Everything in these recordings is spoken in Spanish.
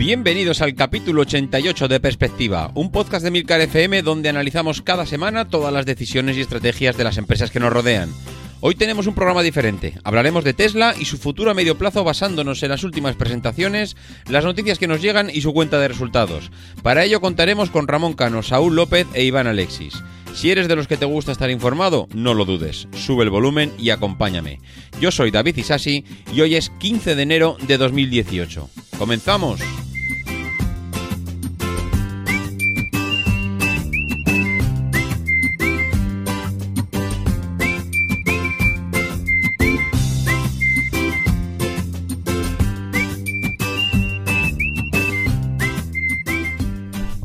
Bienvenidos al capítulo 88 de Perspectiva, un podcast de Milcar FM donde analizamos cada semana todas las decisiones y estrategias de las empresas que nos rodean. Hoy tenemos un programa diferente. Hablaremos de Tesla y su futuro a medio plazo basándonos en las últimas presentaciones, las noticias que nos llegan y su cuenta de resultados. Para ello contaremos con Ramón Cano, Saúl López e Iván Alexis. Si eres de los que te gusta estar informado, no lo dudes. Sube el volumen y acompáñame. Yo soy David Isasi y hoy es 15 de enero de 2018. ¡Comenzamos!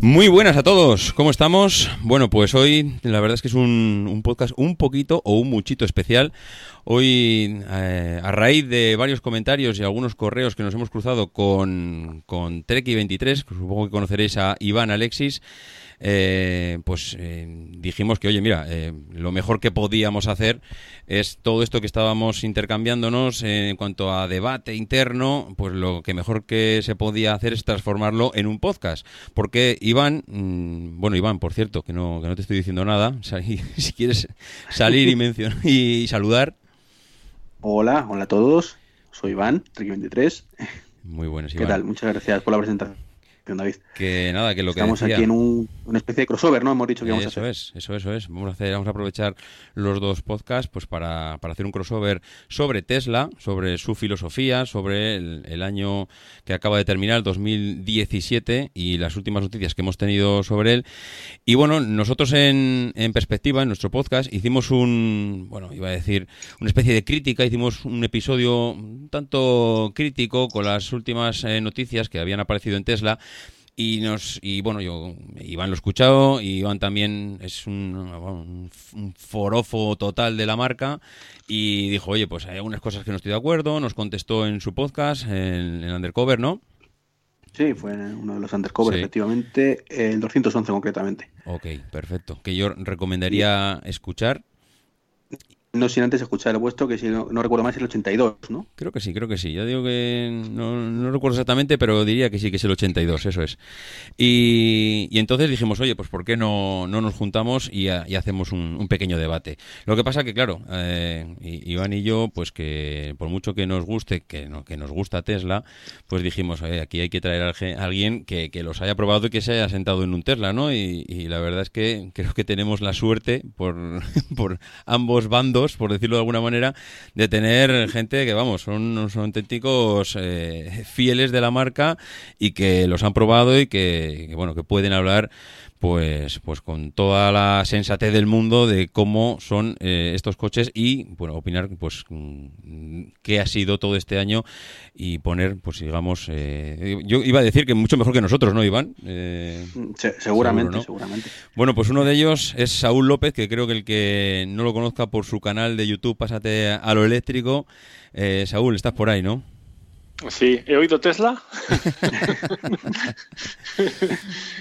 Muy buenas a todos, ¿cómo estamos? Bueno, pues hoy la verdad es que es un, un podcast un poquito o un muchito especial. Hoy, eh, a raíz de varios comentarios y algunos correos que nos hemos cruzado con, con Treki23, que supongo que conoceréis a Iván Alexis, eh, pues eh, dijimos que, oye, mira, eh, lo mejor que podíamos hacer es todo esto que estábamos intercambiándonos en cuanto a debate interno, pues lo que mejor que se podía hacer es transformarlo en un podcast. Porque Iván, mm, bueno, Iván, por cierto, que no, que no te estoy diciendo nada, si, si quieres salir y, mencionar y saludar. Hola, hola a todos. Soy Iván, Trek23. Muy buenos, ¿Qué Iván. tal? Muchas gracias por la presentación, David. Que nada, que lo que Estamos aquí en un- una especie de crossover, ¿no? Hemos dicho que vamos a Eso hacer. es, eso, eso es. Vamos a hacer, vamos a aprovechar los dos podcasts, pues para, para hacer un crossover sobre Tesla, sobre su filosofía, sobre el, el año que acaba de terminar, el 2017, y las últimas noticias que hemos tenido sobre él. Y bueno, nosotros en, en perspectiva, en nuestro podcast, hicimos un, bueno, iba a decir, una especie de crítica, hicimos un episodio un tanto crítico con las últimas eh, noticias que habían aparecido en Tesla. Y nos y bueno, yo Iván lo he escuchado, y Iván también es un, un, un forofo total de la marca y dijo, oye, pues hay algunas cosas que no estoy de acuerdo, nos contestó en su podcast, en, en Undercover, ¿no? Sí, fue uno de los undercover, Sí. efectivamente, el 211 concretamente. Ok, perfecto. Que yo recomendaría escuchar. No sin antes escuchar el vuestro, que si no, no recuerdo mal es el 82, ¿no? Creo que sí, creo que sí. Ya digo que no, no recuerdo exactamente, pero diría que sí, que es el 82, eso es. Y, y entonces dijimos, oye, pues ¿por qué no, no nos juntamos y, ha- y hacemos un, un pequeño debate? Lo que pasa que, claro, eh, Iván y yo, pues que por mucho que nos guste, que, no, que nos gusta Tesla, pues dijimos, oye, aquí hay que traer a a alguien que, que los haya probado y que se haya sentado en un Tesla, ¿no? Y, y la verdad es que creo que tenemos la suerte por, por ambos bandos, por decirlo de alguna manera, de tener gente que, vamos, son, son auténticos eh, fieles de la marca y que los han probado y que, que, bueno, que pueden hablar pues pues con toda la sensatez del mundo de cómo son eh, estos coches y bueno opinar pues mm, qué ha sido todo este año y poner pues digamos eh, yo iba a decir que mucho mejor que nosotros no Iván Eh, Se- seguramente, Seguro, ¿no? seguramente. bueno, pues uno de ellos es Saúl López, que creo que el que no lo conozca por su canal de YouTube, pásate a lo eléctrico. Eh, Saúl, estás por ahí, ¿no? Sí, he oído Tesla.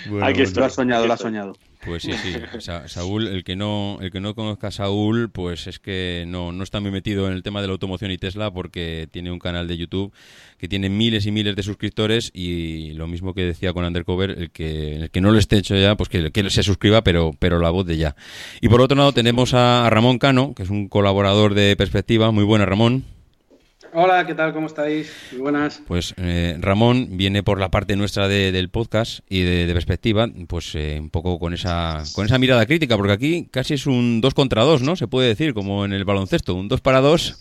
Bueno, Aquí bueno. estoy. Lo has soñado, lo has soñado. Pues sí, sí. Sa- Saúl, el que no, el que no conozca a Saúl, pues es que no, no está muy metido en el tema de la automoción y Tesla porque tiene un canal de YouTube que tiene miles y miles de suscriptores y lo mismo que decía con Undercover, el que, el que no lo esté hecho ya, pues que, que se suscriba, pero, pero la voz de ya. Y por otro lado tenemos a Ramón Cano, que es un colaborador de Perspectiva. Muy buena, Ramón. Hola, ¿qué tal? ¿Cómo estáis? Muy buenas. Pues eh, Ramón viene por la parte nuestra de- del podcast y de, perspectiva, pues eh, un poco con esa con esa mirada crítica, porque aquí casi es un dos contra dos, ¿no? Se puede decir, como en el baloncesto, un dos para dos.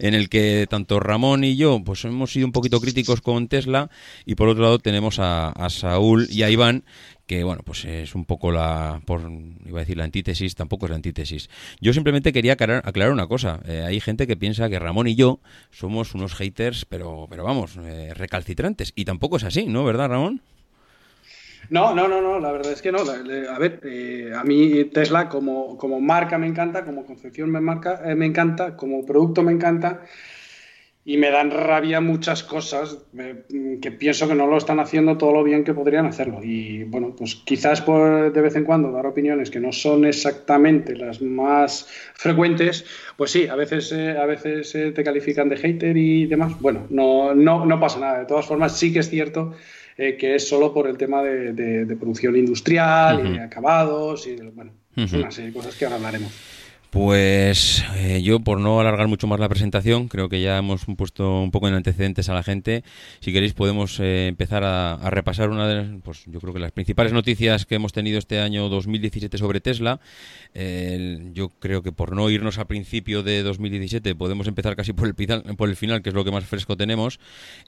en el que tanto Ramón y yo pues hemos sido un poquito críticos con Tesla y por otro lado tenemos a Saúl y a Iván que bueno, pues es un poco la, por, iba a decir la antítesis, tampoco es la antítesis. Yo simplemente quería aclarar, una cosa. Eh, hay gente que piensa que Ramón y yo somos unos haters, pero, pero vamos, eh, recalcitrantes. Y tampoco es así, ¿no? ¿Verdad, Ramón? No, no, no, no, la verdad es que no. A ver, eh, a mí Tesla como, como marca me encanta, como concepción me, marca, eh, me encanta, como producto me encanta y me dan rabia muchas cosas me- que pienso que no lo están haciendo todo lo bien que podrían hacerlo. Y bueno, pues quizás por de vez en cuando dar opiniones que no son exactamente las más frecuentes, pues sí, a veces, eh, a veces eh, te califican de hater y demás. Bueno, no, no, no pasa nada. De todas formas, sí que es cierto eh, que es solo por el tema de, de- de producción industrial y de acabados y de- bueno, Ujú. una serie de cosas que ahora hablaremos. Pues eh, yo, por no alargar mucho más la presentación, creo que ya hemos puesto un poco en antecedentes a la gente. Si queréis, podemos eh, empezar a, repasar una de las, pues yo creo que las principales noticias que hemos tenido este año 2017 sobre Tesla. Yo creo que por no irnos a principio de 2017, podemos empezar casi por el, por el final, que es lo que más fresco tenemos.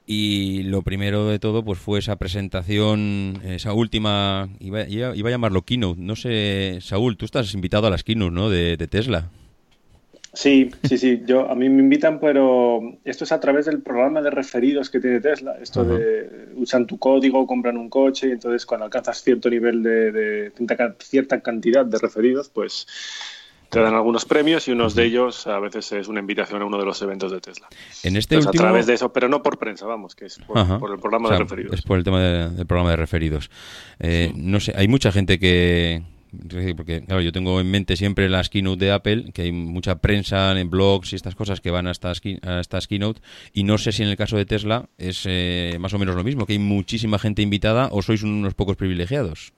Y lo primero de todo, pues fue esa presentación, esa última, iba, iba- a llamarlo keynote. No sé, Saúl, tú estás invitado a las keynote, ¿no? De Tesla. Sí, sí, sí. Yo, a mí me invitan, pero esto es a través del programa de referidos que tiene Tesla. Esto de usan tu código, compran un coche y entonces cuando alcanzas cierto nivel de, de cierta cierta cantidad de referidos, pues te dan algunos premios y unos de ellos a veces es una invitación a uno de los eventos de Tesla. En este Entonces, último... a través de eso, pero no por prensa, vamos, que es por, el programa O sea, de referidos. Es por el tema de- del programa de referidos. Eh, No sé, hay mucha gente que... Porque, claro, yo tengo en mente siempre las keynote de Apple, que hay mucha prensa en blogs y estas cosas que van a estas, keynote, y no sé si en el caso de Tesla es eh, más o menos lo mismo, que hay muchísima gente invitada o sois unos pocos privilegiados.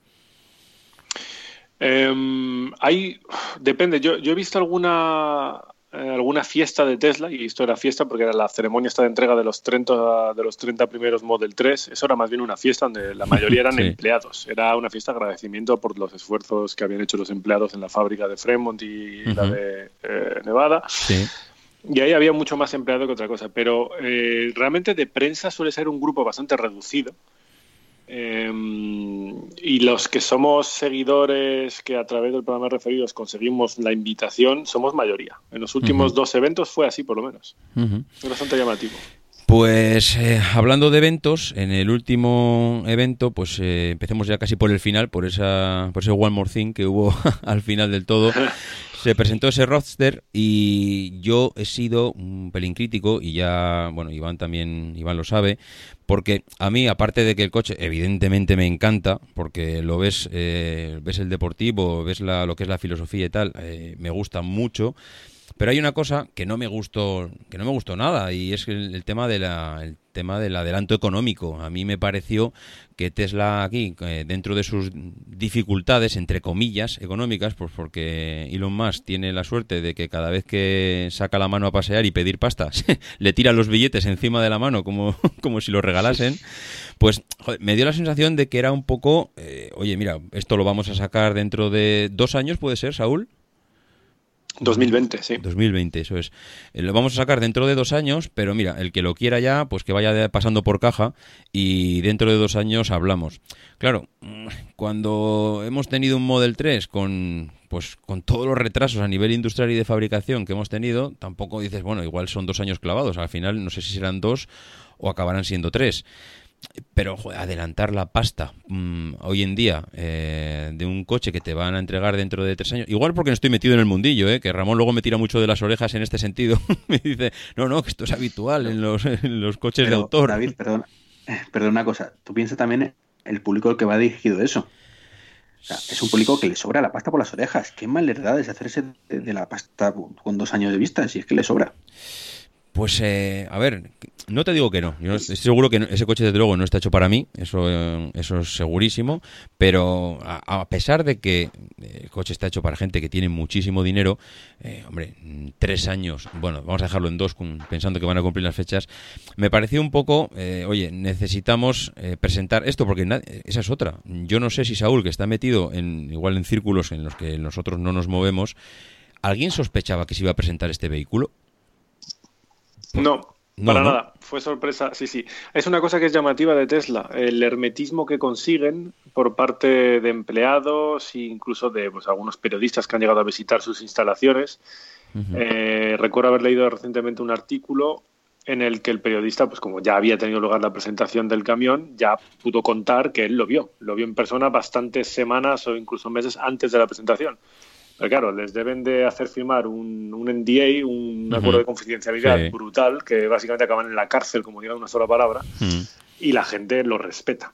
Em, hay, depende, yo, yo he visto alguna, eh, alguna fiesta de Tesla, y esto era fiesta porque era la ceremonia esta de entrega de los 30, de los 30 primeros Model 3, eso era más bien una fiesta donde la mayoría eran Sí. empleados, era una fiesta de agradecimiento por los esfuerzos que habían hecho los empleados en la fábrica de Fremont y la de eh, Nevada. Sí. Y ahí había mucho más empleado que otra cosa. Pero eh, realmente de prensa suele ser un grupo bastante reducido. Eh, y los que somos seguidores que a través del programa de referidos conseguimos la invitación, somos mayoría. En los últimos dos eventos fue así, por lo menos. Es bastante llamativo. Pues eh, hablando de eventos, en el último evento, pues eh, empecemos ya casi por el final, por esa, por ese One More Thing que hubo al final del todo. Se presentó ese Roadster y yo he sido un pelín crítico y ya, bueno, Iván también, Iván lo sabe, porque a mí, aparte de que el coche evidentemente me encanta, porque lo ves, eh, ves el deportivo, ves la, lo que es la filosofía y tal, eh, me gusta mucho. Pero hay una cosa que no me gustó, que no me gustó nada, y es el, tema de la, tema del adelanto económico. A mí me pareció que Tesla aquí, eh, dentro de sus dificultades, entre comillas, económicas, pues porque Elon Musk tiene la suerte de que cada vez que saca la mano a pasear y pedir pastas, le tira los billetes encima de la mano como, como si lo regalasen, pues me dio la sensación de que era un poco, eh, oye, mira, esto lo vamos a sacar dentro de dos años, ¿puede ser, Saúl? 2020, sí. 2020, eso es. Eh, Lo vamos a sacar dentro de dos años, pero mira, el que lo quiera ya, pues que vaya pasando por caja y dentro de dos años hablamos. Claro, mm, cuando hemos tenido un Model 3 con, pues, con todos los retrasos a nivel industrial y de fabricación que hemos tenido, tampoco dices, bueno, igual son dos años clavados. Al final, no sé si serán dos o acabarán siendo tres. Pero joder, adelantar la pasta mm, hoy en día eh, de un coche que te van a entregar dentro de tres años, igual porque no estoy metido en el mundillo, eh, que Ramón luego me tira mucho de las orejas en este sentido, me dice, no, no, que esto es habitual en los, en los coches de autor. David, perdón, perdón una cosa. Tú piensas también el público al que va dirigido eso. O sea, es un público que le sobra la pasta por las orejas. Qué mal verdad es hacerse de, de la pasta con dos años de vista, si es que le sobra. Pues, eh, a ver, no te digo que no. Yo estoy seguro que no- ese coche, desde luego, no está hecho para mí. Eso, eh, eso es segurísimo. Pero a, a pesar de que el coche está hecho para gente que tiene muchísimo dinero, eh, hombre, tres años, bueno, vamos a dejarlo en dos, pensando que van a cumplir las fechas, me pareció un poco, eh, oye, necesitamos eh, presentar esto, porque esa es otra. Yo no sé si Saúl, que está metido en igual en círculos en los que nosotros no nos movemos, ¿alguien sospechaba que se iba a presentar este vehículo? No, No, para ¿no? nada. Fue sorpresa. Sí, sí. Es una cosa que es llamativa de Tesla. El hermetismo que consiguen por parte de empleados e incluso de pues, algunos periodistas que han llegado a visitar sus instalaciones. Eh, recuerdo haber leído recientemente un artículo en el que el periodista, pues como ya había tenido lugar la presentación del camión, ya pudo contar que él lo vio. Lo vio en persona bastantes semanas o incluso meses antes de la presentación. Pero claro, les deben de hacer firmar un, un NDA, un acuerdo de confidencialidad Sí. brutal, que básicamente acaban en la cárcel, como diga una sola palabra, Mm. y la gente lo respeta.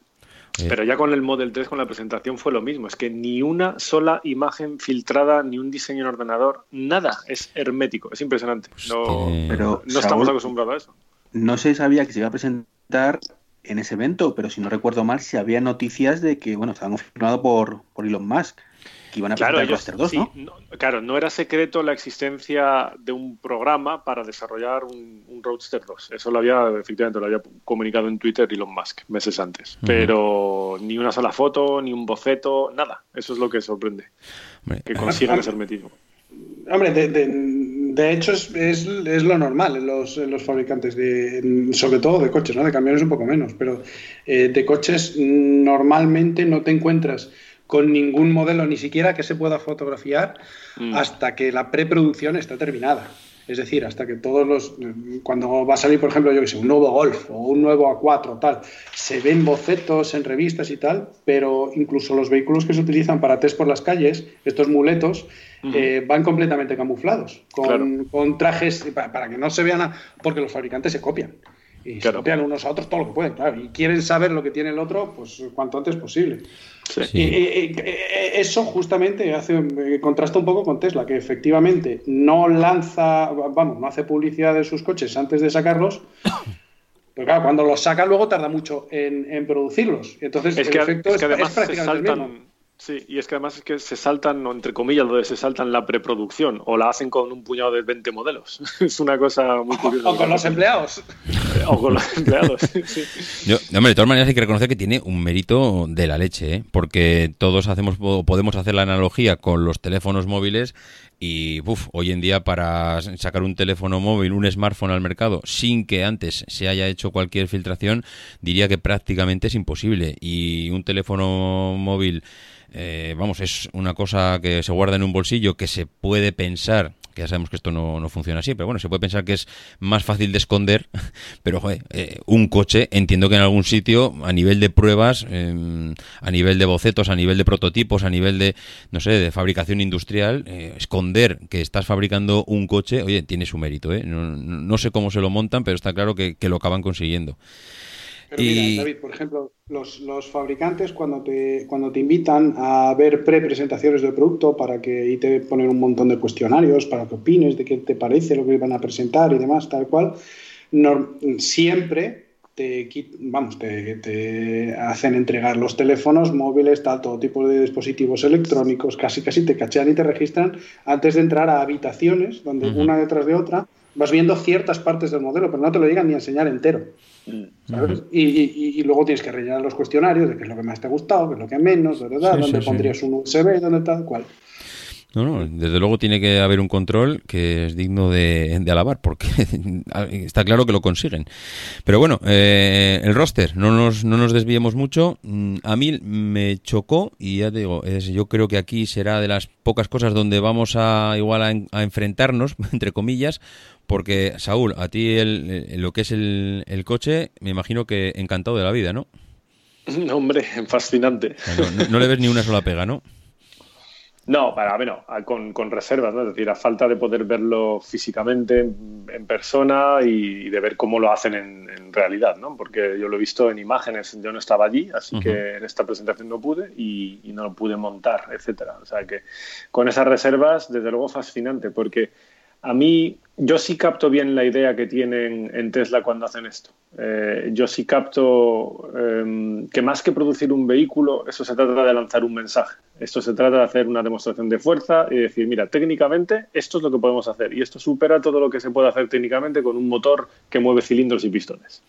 Pero ya con el Model 3, con la presentación, fue lo mismo. Es que ni una sola imagen filtrada, ni un diseño en ordenador, nada. Es hermético. Es impresionante. Pues No, Pero, no estamos Saúl, acostumbrados a eso. No se sabía que se iba a presentar en ese evento, pero si no recuerdo mal, se había noticias de que, bueno, estaban confirmado por, por Elon Musk, que iban a Claro, presentar el ellos- Roadster 2, sí, ¿no? no- Claro, no era secreto la existencia de un programa para desarrollar un, un Roadster 2. Eso lo había, efectivamente, lo había comunicado en Twitter Elon Musk meses antes. Pero ni una sola foto, ni un boceto, nada. Eso es lo que sorprende, hombre, que consigan ese hermetismo. Hombre, de, de- de hecho es, es- es lo normal en los, en los fabricantes, de, en- sobre todo de coches, ¿no? De camiones un poco menos, pero eh, de coches mm, normalmente no te encuentras con ningún modelo, ni siquiera que se pueda fotografiar, Mm. hasta que la preproducción está terminada. Es decir, hasta que todos los. Cuando va a salir, por ejemplo, yo que sé, un nuevo Golf o un nuevo A4, tal, se ven bocetos en revistas y tal, pero incluso los vehículos que se utilizan para test por las calles, estos muletos, eh, van completamente camuflados, con, Claro. con trajes para, para que no se vean, a- porque los fabricantes se copian. Y se copian unos a otros todo lo que pueden, claro. Y quieren saber lo que tiene el otro, pues cuanto antes posible. Sí. Y, y- y- y- eso justamente hace eh, contrasta un poco con Tesla, que efectivamente no lanza, vamos, no hace publicidad de sus coches antes de sacarlos. Pero claro, cuando los saca luego tarda mucho en, en producirlos. Entonces Es el que, efecto es es, que además es se prácticamente el mismo. Sí, y es que además es que se saltan, o entre comillas, lo de se saltan la preproducción, o la hacen con un puñado de 20 modelos. es una cosa muy curiosa. O con los empleados. O con los empleados. sí. Yo, hombre, de todas maneras hay que reconocer que tiene un mérito de la leche, ¿eh? porque todos hacemos o podemos hacer la analogía con los teléfonos móviles y uf, hoy en día para sacar un teléfono móvil, un smartphone al mercado sin que antes se haya hecho cualquier filtración, diría que prácticamente es imposible. Y un teléfono móvil, eh, vamos, es una cosa que se guarda en un bolsillo que se puede pensar que ya sabemos que esto no, no funciona así, pero bueno, se puede pensar que es más fácil de esconder, pero joder, eh, un coche, entiendo que en algún sitio, a nivel de pruebas, eh, a nivel de bocetos, a nivel de prototipos, a nivel de, no sé, de fabricación industrial, eh, esconder que estás fabricando un coche, oye, tiene su mérito, ¿eh? No, no- sé cómo se lo montan, pero está claro que lo acaban consiguiendo. Pero mira, David, por ejemplo, los, los fabricantes cuando te, cuando te invitan a ver pre-presentaciones del producto para que y te ponen un montón de cuestionarios para que opines de qué te parece lo que van a presentar y demás, tal cual, siempre te, vamos, te, te hacen entregar los teléfonos móviles, tal, todo tipo de dispositivos electrónicos, casi casi te cachean y te registran antes de entrar a habitaciones donde una detrás de otra vas viendo ciertas partes del modelo, pero no te lo llegan ni a enseñar entero. ¿sabes? y, y- y luego tienes que rellenar los cuestionarios de qué es lo que más te ha gustado, qué es lo que menos, ¿verdad? Sí, dónde sí, sí. pondrías un USB, dónde tal cual. No, no, desde luego tiene que haber un control que es digno de, de alabar, porque está claro que lo consiguen. Pero bueno, eh, el roster, no nos, no nos desviemos mucho. Mm, A mí me chocó, y ya te digo, es, yo creo que aquí será de las pocas cosas donde vamos a igual a, en- a enfrentarnos, entre comillas, porque Saúl, a ti el, el- lo que es el, el coche, me imagino que encantado de la vida, ¿no? Hombre, fascinante. No, no- no le ves ni una sola pega, ¿no? No, para bueno, a- con, con reservas, ¿no? Es decir, a falta de poder verlo físicamente en, en persona y, de ver cómo lo hacen en, en realidad, ¿no? Porque yo lo he visto en imágenes, yo no estaba allí, así que en esta presentación no pude y, y no lo pude montar, etcétera. O sea que con esas reservas, desde luego fascinante, porque a mí, yo sí capto bien la idea que tienen en Tesla cuando hacen esto. Eh, yo sí capto eh, que más que producir un vehículo, eso se trata de lanzar un mensaje. Esto se trata de hacer una demostración de fuerza y decir, mira, técnicamente esto es lo que podemos hacer y esto supera todo lo que se puede hacer técnicamente con un motor que mueve cilindros y pistones.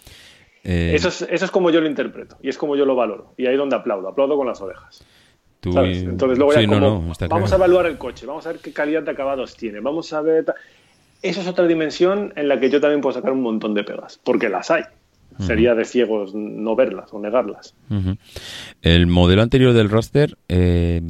Eh, Eso, es, eso es como yo lo interpreto y es como yo lo valoro. Y ahí es donde aplaudo, aplaudo con las orejas. Tú- ¿sabes? Entonces luego ya no, como, no, vamos claro. a evaluar el coche, vamos a ver qué calidad de acabados tiene, vamos a ver... eso es otra dimensión en la que yo también puedo sacar un montón de pegas, porque las hay. Sería de ciegos no verlas o negarlas. El modelo anterior del roster, eh,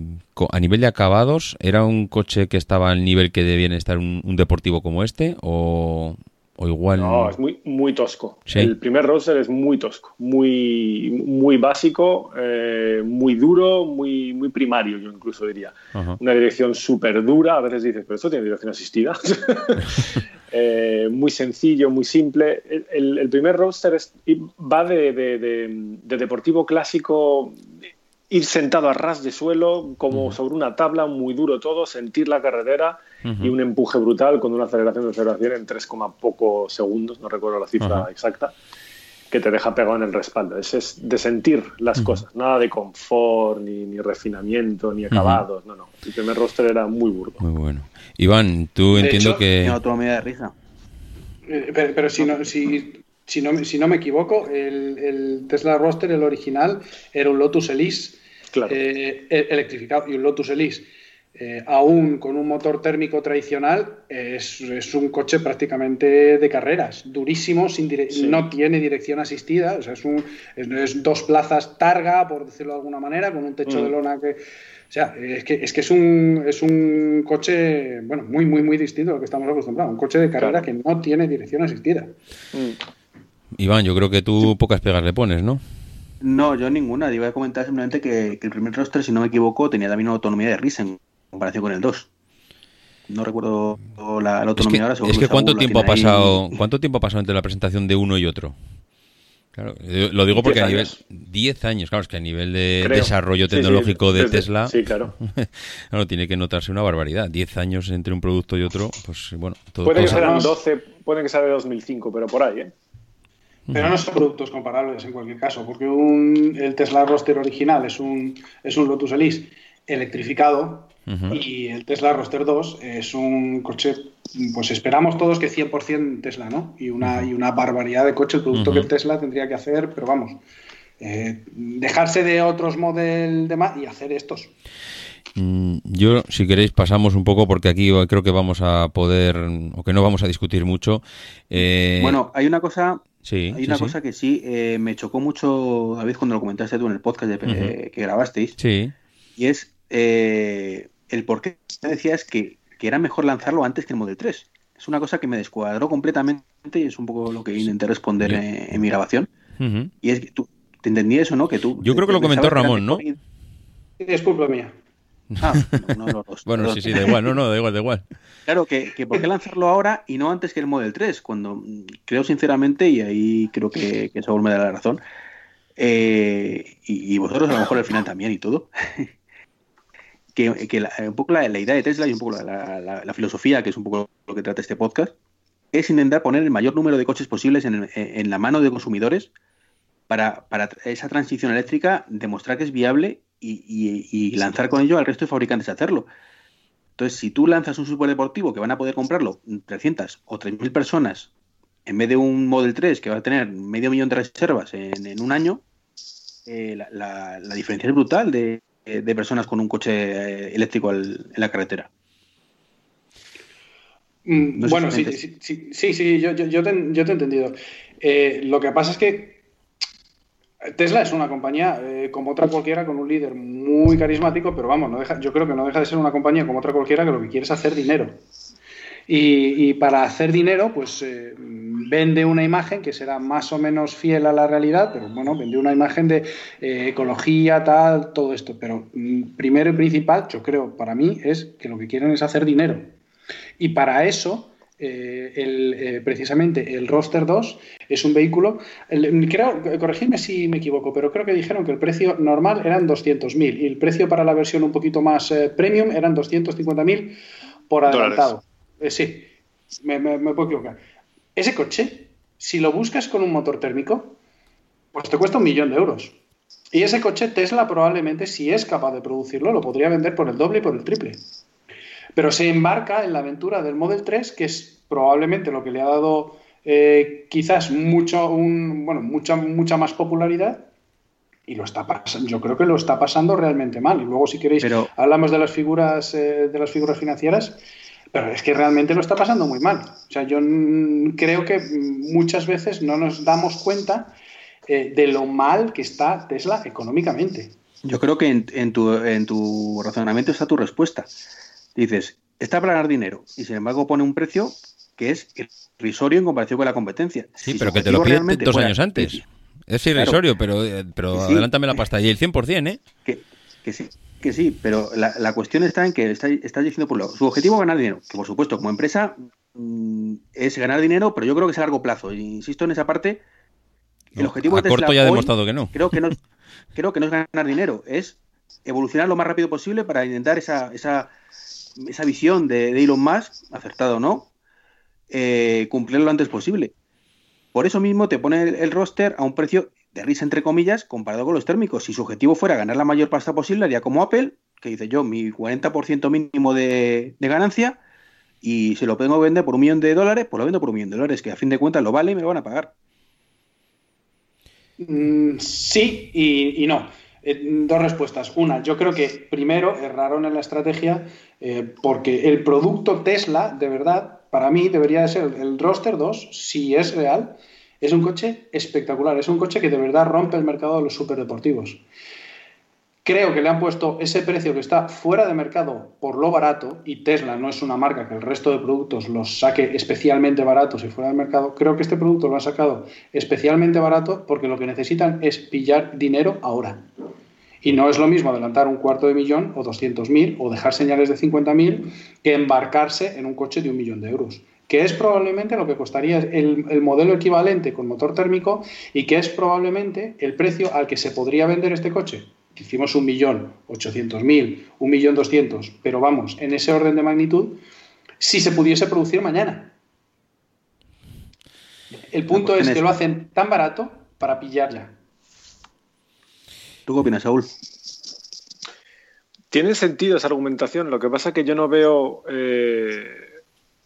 a nivel de acabados, ¿era un coche que estaba al nivel que debía estar un, un deportivo como este? ¿O, o igual...? No, es muy, muy tosco. Sí. El primer roster es muy tosco, muy, muy básico, eh, muy duro, muy, muy primario, yo incluso diría. Una dirección súper dura, a veces dices, pero esto tiene dirección asistida. Eh, muy sencillo, muy simple. El, el- el primer roster es- va de, de- de- de deportivo clásico, ir sentado a ras de suelo, como sobre una tabla, muy duro todo, sentir la carretera y un empuje brutal con una aceleración de aceleración en 3, pocos segundos, no recuerdo la cifra Ajá. exacta, que te deja pegado en el respaldo. Ese es de sentir las cosas, nada de confort, ni, ni refinamiento, ni acabados. No, no. El primer roster era muy burdo. Muy bueno. Iván, tú De entiendo hecho, que... Tiene autonomía de risa. Eh, Pero, pero si, no, si, si, no, me- si no me equivoco, el, el Tesla Roadster, el original, era un Lotus Elise Claro. eh, e- electrificado y un Lotus Elise. eh, aún con un motor térmico tradicional, es, es un coche prácticamente de carreras, durísimo, sin dire- Sí. no tiene dirección asistida, o sea, es, un, es, es dos plazas targa, por decirlo de alguna manera, con un techo Mm. de lona que... O sea, es que es, que es, un, es un coche, bueno, muy, muy, muy distinto a lo que estamos acostumbrados. Un coche de carrera Claro. que no tiene dirección asistida. Mm. Iván, yo creo que tú pocas pegas le pones, ¿no? No, yo ninguna. Iba a comentar simplemente que, que el primer roster, si no me equivoco, tenía también una autonomía de risa en comparación con el 2. No recuerdo la, la Es autonomía que, ahora. es que ¿cuánto la tiempo ha ahí. pasado cuánto tiempo ha pasado entre la presentación de uno y otro? Claro, eh, lo digo porque Diez a nivel años. 10 años, claro, es que a nivel de Creo. desarrollo Sí, sí, tecnológico de desde- Tesla, Sí, claro. claro, tiene que notarse una barbaridad. 10 años entre un producto y otro, pues bueno, todo Puede que sean Además- 12, puede que sea de 2005, pero por ahí, ¿eh? Pero no son productos comparables en cualquier caso, porque un, el Tesla Roadster original es un, es un Lotus Elise electrificado y el Tesla Roadster 2 es un coche, pues esperamos todos que 100% Tesla, ¿no? Y una, y una barbaridad de coche, el producto Ujú. que Tesla tendría que hacer, pero vamos, eh, dejarse de otros modelos de más y hacer estos. Mm, Yo, si queréis, pasamos un poco porque aquí creo que vamos a poder, o que no vamos a discutir mucho. Eh, Bueno, hay una cosa, sí, hay sí, una sí. cosa que sí eh, me chocó mucho, David, cuando lo comentaste tú en el podcast de- que grabasteis, Sí, y es eh, el por qué decías que, que era mejor lanzarlo antes que el Model 3. Es una cosa que me descuadró completamente y es un poco lo que intenté responder en mi grabación. Y es que tú, te entendí eso, ¿no? Que tú. Yo creo que lo comentó Ramón, ¿no? Disculpa mía. Ah, no, no, los dos, Bueno, perdón. sí, sí, da igual, no, no, da igual, da igual. Claro, que, que por qué lanzarlo ahora y no antes que el Model 3, cuando mm, creo sinceramente, y ahí creo que, que Saúl me da la razón, eh, y, y vosotros a lo mejor al final también y todo, que, que la- un poco la, la idea de Tesla y un poco la, la- filosofía, que es un poco lo que trata este podcast, es intentar poner el mayor número de coches posibles en, en la mano de consumidores para, para esa transición eléctrica demostrar que es viable y, y- y lanzar con ello al resto de fabricantes a hacerlo. Entonces, si tú lanzas un superdeportivo que van a poder comprarlo 300 o 3.000 personas en vez de un Model 3 que va a tener medio millón de reservas en, en un año, eh, la, la- la diferencia es brutal de, de personas con un coche eh, eléctrico al- en la carretera. Mm, No bueno, sí, sí, sí, sí, sí, yo, yo, yo te, yo te he entendido. Eh, lo que pasa es que Tesla es una compañía eh, como otra cualquiera con un líder muy carismático, pero vamos, yo creo que no deja de ser una compañía como otra cualquiera que lo que quiere es hacer dinero. Y, y para hacer dinero, pues eh, vende una imagen que será más o menos fiel a la realidad, pero bueno, vende una imagen de eh, ecología, tal, todo esto. Pero mm, primero y principal, yo creo, para mí, es que lo que quieren es hacer dinero. Y para eso, eh, el, eh, precisamente el Roster 2 es un vehículo, el- creo, corregidme si me equivoco, pero creo que dijeron que el precio normal eran 200.000 y el precio para la versión un poquito más eh, premium eran 250.000 por adelantado. Eh, sí, me, me- me puedo equivocar. Ese coche, si lo buscas con un motor térmico, pues te cuesta un millón de euros. Y ese coche Tesla probablemente, si es capaz de producirlo, lo podría vender por el doble y por el triple pero se embarca en la aventura del Model 3, que es probablemente lo que le ha dado eh, quizás mucho, un, bueno, mucha, mucha más popularidad. Y lo está pasando, yo creo que lo está pasando realmente mal. Y luego, si queréis, Pero- hablamos de las figuras, eh, de las figuras financieras. Pero es que realmente lo está pasando muy mal. O sea, yo creo que muchas veces no nos damos cuenta eh, de lo mal que está Tesla económicamente. Yo creo que en, en tu, en tu razonamiento está tu respuesta. Dices, está para ganar dinero y sin embargo pone un precio que es irrisorio en comparación con la competencia. Sí, Si pero que te lo piden dos fuera- años antes. Es irrisorio, pero, eh, pero Sí. adelántame la pasta. Y el 100%, ¿eh? Que, que sí, que sí, pero la, la cuestión está en que está- estás diciendo por lado, su objetivo es ganar dinero, que por supuesto como empresa mm, es ganar dinero, pero yo creo que es a largo plazo. Insisto en esa parte, el No, objetivo a de Tesla corto ya ha hoy demostrado que no. creo que no, creo que no es ganar dinero, es evolucionar lo más rápido posible para intentar esa, esa, esa visión de, de Elon Musk, acertado o no, eh, cumplirlo lo antes posible. Por eso mismo te pone el, roster a un precio de risa, entre comillas, comparado con los térmicos. Si su objetivo fuera ganar la mayor pasta posible, haría como Apple, que dice yo, mi 40% mínimo de, ganancia, y se lo tengo que vender por un millón de dólares, pues lo vendo por un millón de dólares, que a fin de cuentas lo vale y me lo van a pagar. Mm, sí y no. Eh, dos respuestas. Una, yo creo que primero erraron en la estrategia eh, porque el producto Tesla, de verdad, para mí debería de ser el Roster 2, si es real, es un coche espectacular, es un coche que de verdad rompe el mercado de los superdeportivos. Creo que le han puesto ese precio que está fuera de mercado por lo barato, y Tesla no es una marca que el resto de productos los saque especialmente baratos y fuera del mercado. Creo que este producto lo han sacado especialmente barato porque lo que necesitan es pillar dinero ahora. Y no es lo mismo adelantar un cuarto de millón o 200.000 o dejar señales de 50.000 que embarcarse en un coche de un millón de euros, que es probablemente lo que costaría el modelo equivalente con motor térmico y que es probablemente el precio al que se podría vender este coche. Hicimos un millón ochocientos mil, un millón doscientos, pero vamos, en ese orden de magnitud, si se pudiese producir mañana. El punto es que lo hacen tan barato para pillar ya. ¿Tú qué opinas, Saúl? Tiene sentido esa argumentación, lo que pasa es que yo no veo eh,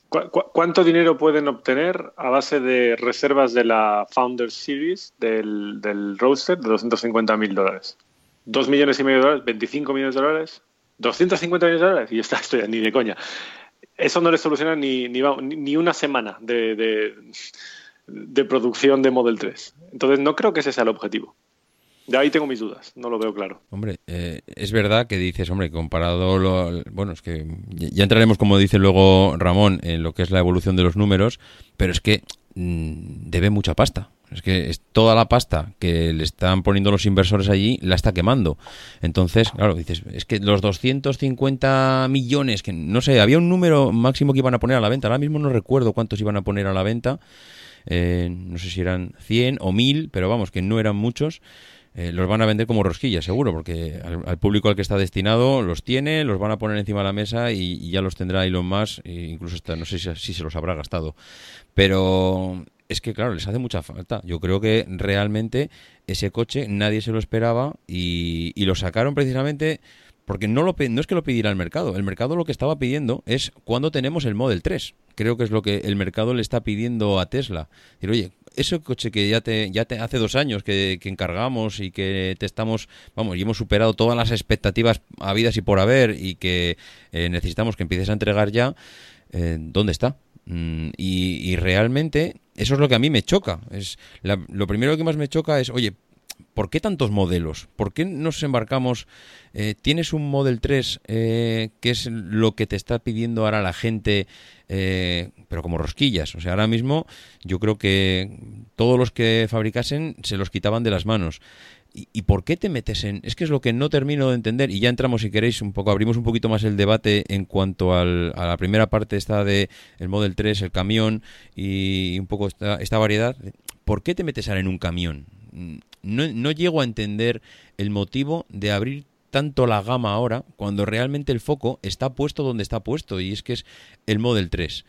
cu- cu- cuánto dinero pueden obtener a base de reservas de la Founder Series del, del Roadster de 250 mil dólares. 2 millones y medio de dólares, 25 millones de dólares, 250 millones de dólares y está, esto ya ni de coña. Eso no le soluciona ni, ni, ni- una semana de, de, producción de Model 3. Entonces no creo que ese sea el objetivo. De ahí tengo mis dudas, no lo veo claro. Hombre, eh, es verdad que dices, hombre, comparado, lo, bueno, es que ya ya entraremos, como dice luego Ramón, en lo que es la evolución de los números, pero es que mm, debe mucha pasta. Es que es toda la pasta que le están poniendo los inversores allí la está quemando. Entonces, claro, dices, es que los 250 millones, que no sé, había un número máximo que iban a poner a la venta. Ahora mismo no recuerdo cuántos iban a poner a la venta. Eh, no sé si eran 100 o 1000, pero vamos, que no eran muchos. Eh, los van a vender como rosquillas, seguro, porque al, público al que está destinado los tiene, los van a poner encima de la mesa y, ya los tendrá Elon Musk, e incluso hasta, no sé si se los habrá gastado. Pero es que, claro, les hace mucha falta. Yo creo que realmente ese coche nadie se lo esperaba y, y lo sacaron precisamente porque no, lo, es que lo pidiera el mercado. El mercado lo que estaba pidiendo es cuándo tenemos el Model 3. Creo que es lo que el mercado le está pidiendo a Tesla. Decir, oye, ese coche que ya te, ya hace dos años que, encargamos y que te estamos, vamos, y hemos superado todas las expectativas habidas y por haber y que eh, necesitamos que empieces a entregar ya, eh, ¿dónde está? Mm, y realmente eso es lo que a mí me choca. Es lo primero que más me choca es, oye, ¿por qué tantos modelos? ¿Por qué nos embarcamos? eh, ¿Tienes un Model 3 eh, que es lo que te está pidiendo ahora la gente, eh, pero como rosquillas? O sea, ahora mismo yo creo que todos los que fabricasen se los quitaban de las manos. ¿Y, por qué te metes en...? Es que es lo que no termino de entender y ya entramos, si queréis, un poco, abrimos un poquito más el debate en cuanto al- a la primera parte esta de el Model 3, el camión y un poco esta, esta variedad. ¿Por qué te metes ahora en un camión? No, no llego a entender el motivo de abrir tanto la gama ahora cuando realmente el foco está puesto donde está puesto y es que es el Model 3.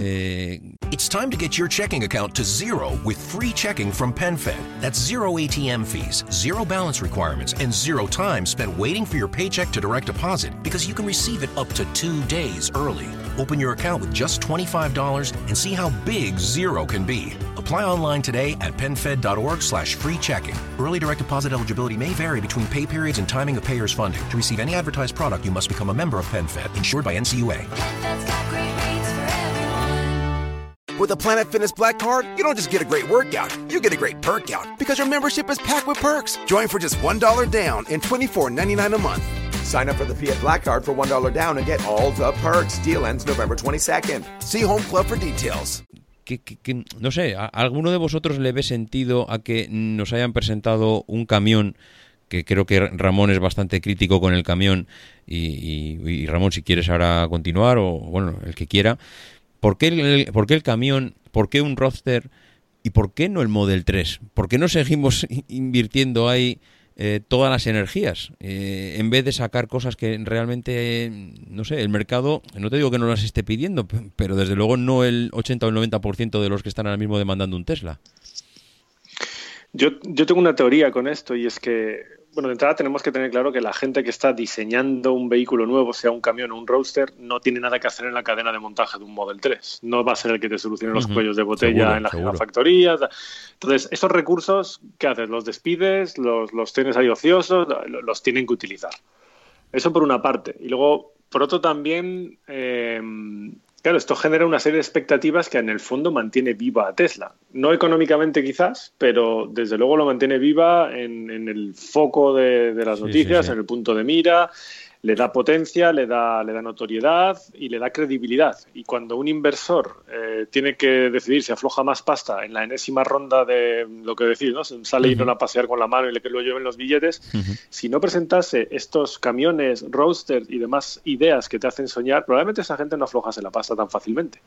Eh, It's time to get your checking account to zero with free checking from PenFed. That's zero ATM fees, zero balance requirements, and zero time spent waiting for your paycheck to direct deposit because you can receive it up to two days early. Open your account with just $25 and see how big zero can be. Apply online today at penfed.org slash free checking. Early direct deposit eligibility may vary between pay periods and timing of payer's funding. To receive any advertised product, you must become a member of PenFed, insured by NCUA. With a Planet Fitness Black Card, you don't just get a great workout, you get a great perk out because your membership is packed with perks. Join for just $1 down and $24.99 a month. Sign up for the Fiat Black Card for $1 down and get all the perks. Deal ends November 22nd. See Home Club for details. Que, que- que- no sé, ¿a alguno de vosotros le ve sentido a que nos hayan presentado un camión? Que creo que Ramón es bastante crítico con el camión. Y, y- Ramón, si quieres ahora continuar, o bueno, el que quiera. ¿Por qué el, por qué el camión? ¿Por qué un roadster? ¿Y por qué no el Model 3? ¿Por qué no seguimos invirtiendo ahí eh, todas las energías? eh, en vez de sacar cosas que realmente, no sé, el mercado, no te digo que no las esté pidiendo, pero desde luego no el 80 o el 90% de los que están ahora mismo demandando un Tesla. Yo, yo tengo una teoría con esto y es que, bueno, de entrada tenemos que tener claro que la gente que está diseñando un vehículo nuevo, sea un camión o un roadster, no tiene nada que hacer en la cadena de montaje de un Model 3. No va a ser el que te solucione los cuellos de botella seguro, en la seguro. gigafactoría. ta- Entonces, esos recursos, ¿qué haces? Los despides, los, los tienes ahí ociosos, lo- los tienen que utilizar. Eso por una parte. Y luego, por otro también, eh, claro, esto genera una serie de expectativas que en el fondo mantiene viva a Tesla. No económicamente quizás, pero desde luego lo mantiene viva en, en el foco de, de las Sí, noticias, sí, sí. en el punto de mira, le da potencia, le da, le da notoriedad y le da credibilidad. Y cuando un inversor eh, tiene que decidir si afloja más pasta en la enésima ronda de lo que decir, ¿no? Sale y no a pasear con la mano y le que lo lleven los billetes, si no presentase estos camiones, roadsters y demás ideas que te hacen soñar, probablemente esa gente no aflojase la pasta tan fácilmente.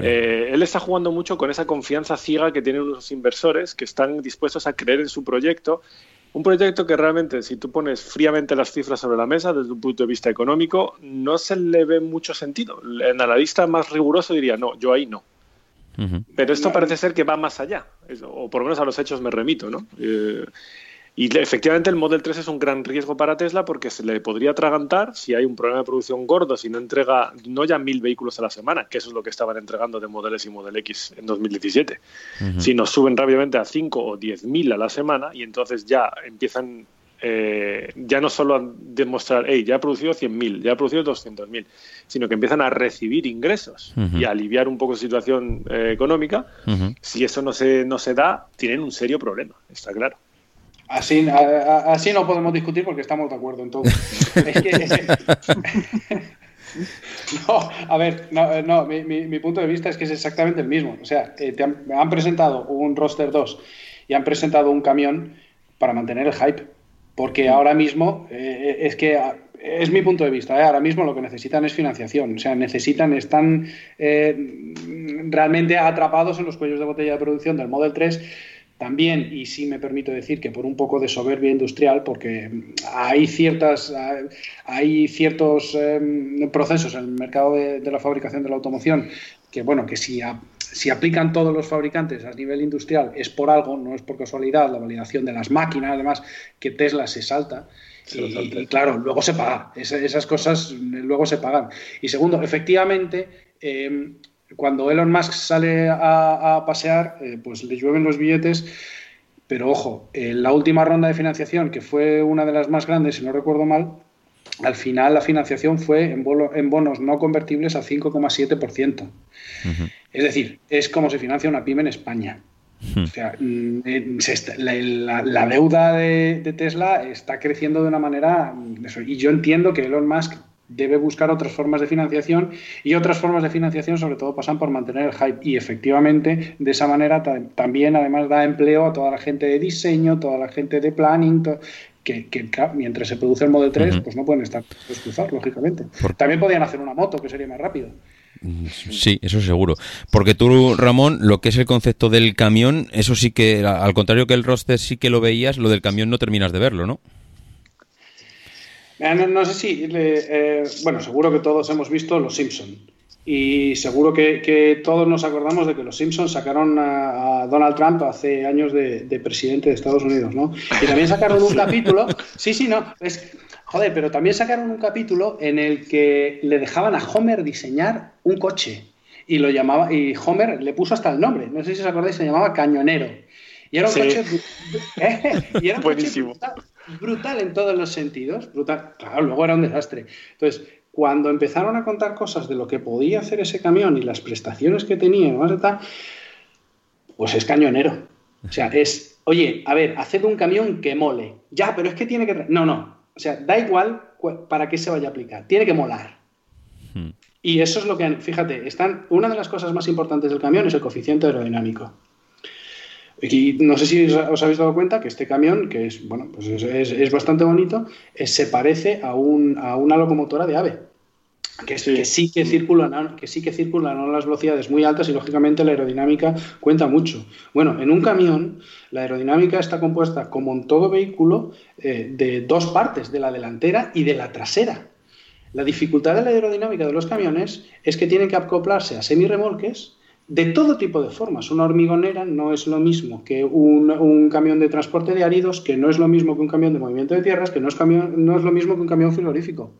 Eh, él está jugando mucho con esa confianza ciega que tienen unos inversores que están dispuestos a creer en su proyecto. Un proyecto que realmente, si tú pones fríamente las cifras sobre la mesa desde un punto de vista económico, no se le ve mucho sentido. El analista más riguroso diría, no, yo ahí no. Pero esto parece ser que va más allá, o por lo menos a los hechos me remito, ¿no? Eh, y efectivamente el Model 3 es un gran riesgo para Tesla porque se le podría atragantar si hay un problema de producción gordo, si no entrega no ya mil vehículos a la semana, que eso es lo que estaban entregando de Model S y Model X en 2017, sino suben rápidamente a 5 o 10 mil a la semana y entonces ya empiezan eh, ya no solo a demostrar, hey, ya he producido 100.000, ya he producido 200.000, sino que empiezan a recibir ingresos y a aliviar un poco su situación eh, económica. Si eso no se, no se da, tienen un serio problema, está claro. Así, a- a- así no podemos discutir porque estamos de acuerdo en todo. es que, es que- No, a ver, no, no, mi, mi- mi punto de vista es que es exactamente el mismo. O sea, eh, te han, han presentado un roster 2 y han presentado un camión para mantener el hype. Porque ahora mismo, eh, es que es mi punto de vista, ¿eh? ahora mismo lo que necesitan es financiación. O sea, necesitan, están eh, realmente atrapados en los cuellos de botella de producción del Model 3 también, y sí me permito decir que por un poco de soberbia industrial, porque hay ciertas hay ciertos eh, procesos en el mercado de, de la fabricación de la automoción que bueno que si, a- si aplican todos los fabricantes a nivel industrial es por algo, no es por casualidad, la validación de las máquinas, además que Tesla se salta. Y, claro, luego se paga. Esa- esas cosas eh, luego se pagan. Y segundo, efectivamente, eh, cuando Elon Musk sale a, a pasear, eh, pues le llueven los billetes. Pero ojo, en la última ronda de financiación, que fue una de las más grandes, si no recuerdo mal, al final la financiación fue en, bonos no convertibles al 5,7%. Es decir, es como se financia una pyme en España. O sea, mm, eh, la, deuda de, de Tesla está creciendo de una manera. mm, Y yo entiendo que Elon Musk debe buscar otras formas de financiación y otras formas de financiación sobre todo pasan por mantener el hype y efectivamente de esa manera ta- también además da empleo a toda la gente de diseño, toda la gente de planning, que, que, mientras se produce el Model 3 Ujú. pues no pueden estar cruzados, lógicamente. Por- También podían hacer una moto que sería más rápido. Sí, eso seguro. Porque tú, Ramón, lo que es el concepto del camión, eso sí que, al contrario que el roster sí que lo veías, lo del camión no terminas de verlo, ¿no? Eh, No, no sé si, eh, bueno, seguro que todos hemos visto Los Simpson y seguro que, que todos nos acordamos de que Los Simpson sacaron a, a Donald Trump hace años de, de presidente de Estados Unidos, ¿no? Y también sacaron un capítulo, sí, sí, no, es, joder, pero también sacaron un capítulo en el que le dejaban a Homer diseñar un coche. y lo llamaba, y Homer le puso hasta el nombre, no sé si os acordáis, se llamaba Cañonero. Y era un Sí. coche, ¿eh? y era un coche Buenísimo. brutal, brutal en todos los sentidos, brutal. Claro, luego era un desastre. Entonces, cuando empezaron a contar cosas de lo que podía hacer ese camión y las prestaciones que tenía y demás y tal, pues es cañonero. O sea, es, oye, a ver, haced un camión que mole. Ya, pero es que tiene que... No, no. O sea, da igual para qué se vaya a aplicar. Tiene que molar. Hmm. Y eso es lo que, fíjate, están, una de las cosas más importantes del camión es el coeficiente aerodinámico. No sé si os, habéis dado cuenta que este camión, que es, bueno, pues es, es- es bastante bonito, eh, se parece a, un- a una locomotora de ave. Que, Sí. que sí que circulan, que sí que circulan a unas velocidades muy altas y lógicamente la aerodinámica cuenta mucho. Bueno, en un camión la aerodinámica está compuesta, como en todo vehículo, eh, de dos partes, de la delantera y de la trasera. La dificultad de la aerodinámica de los camiones es que tienen que acoplarse a semirremolques de todo tipo de formas. Una hormigonera no es lo mismo que un, un camión de transporte de áridos, que no es lo mismo que un camión de movimiento de tierras, que no es, camión, no es lo mismo que un camión frigorífico.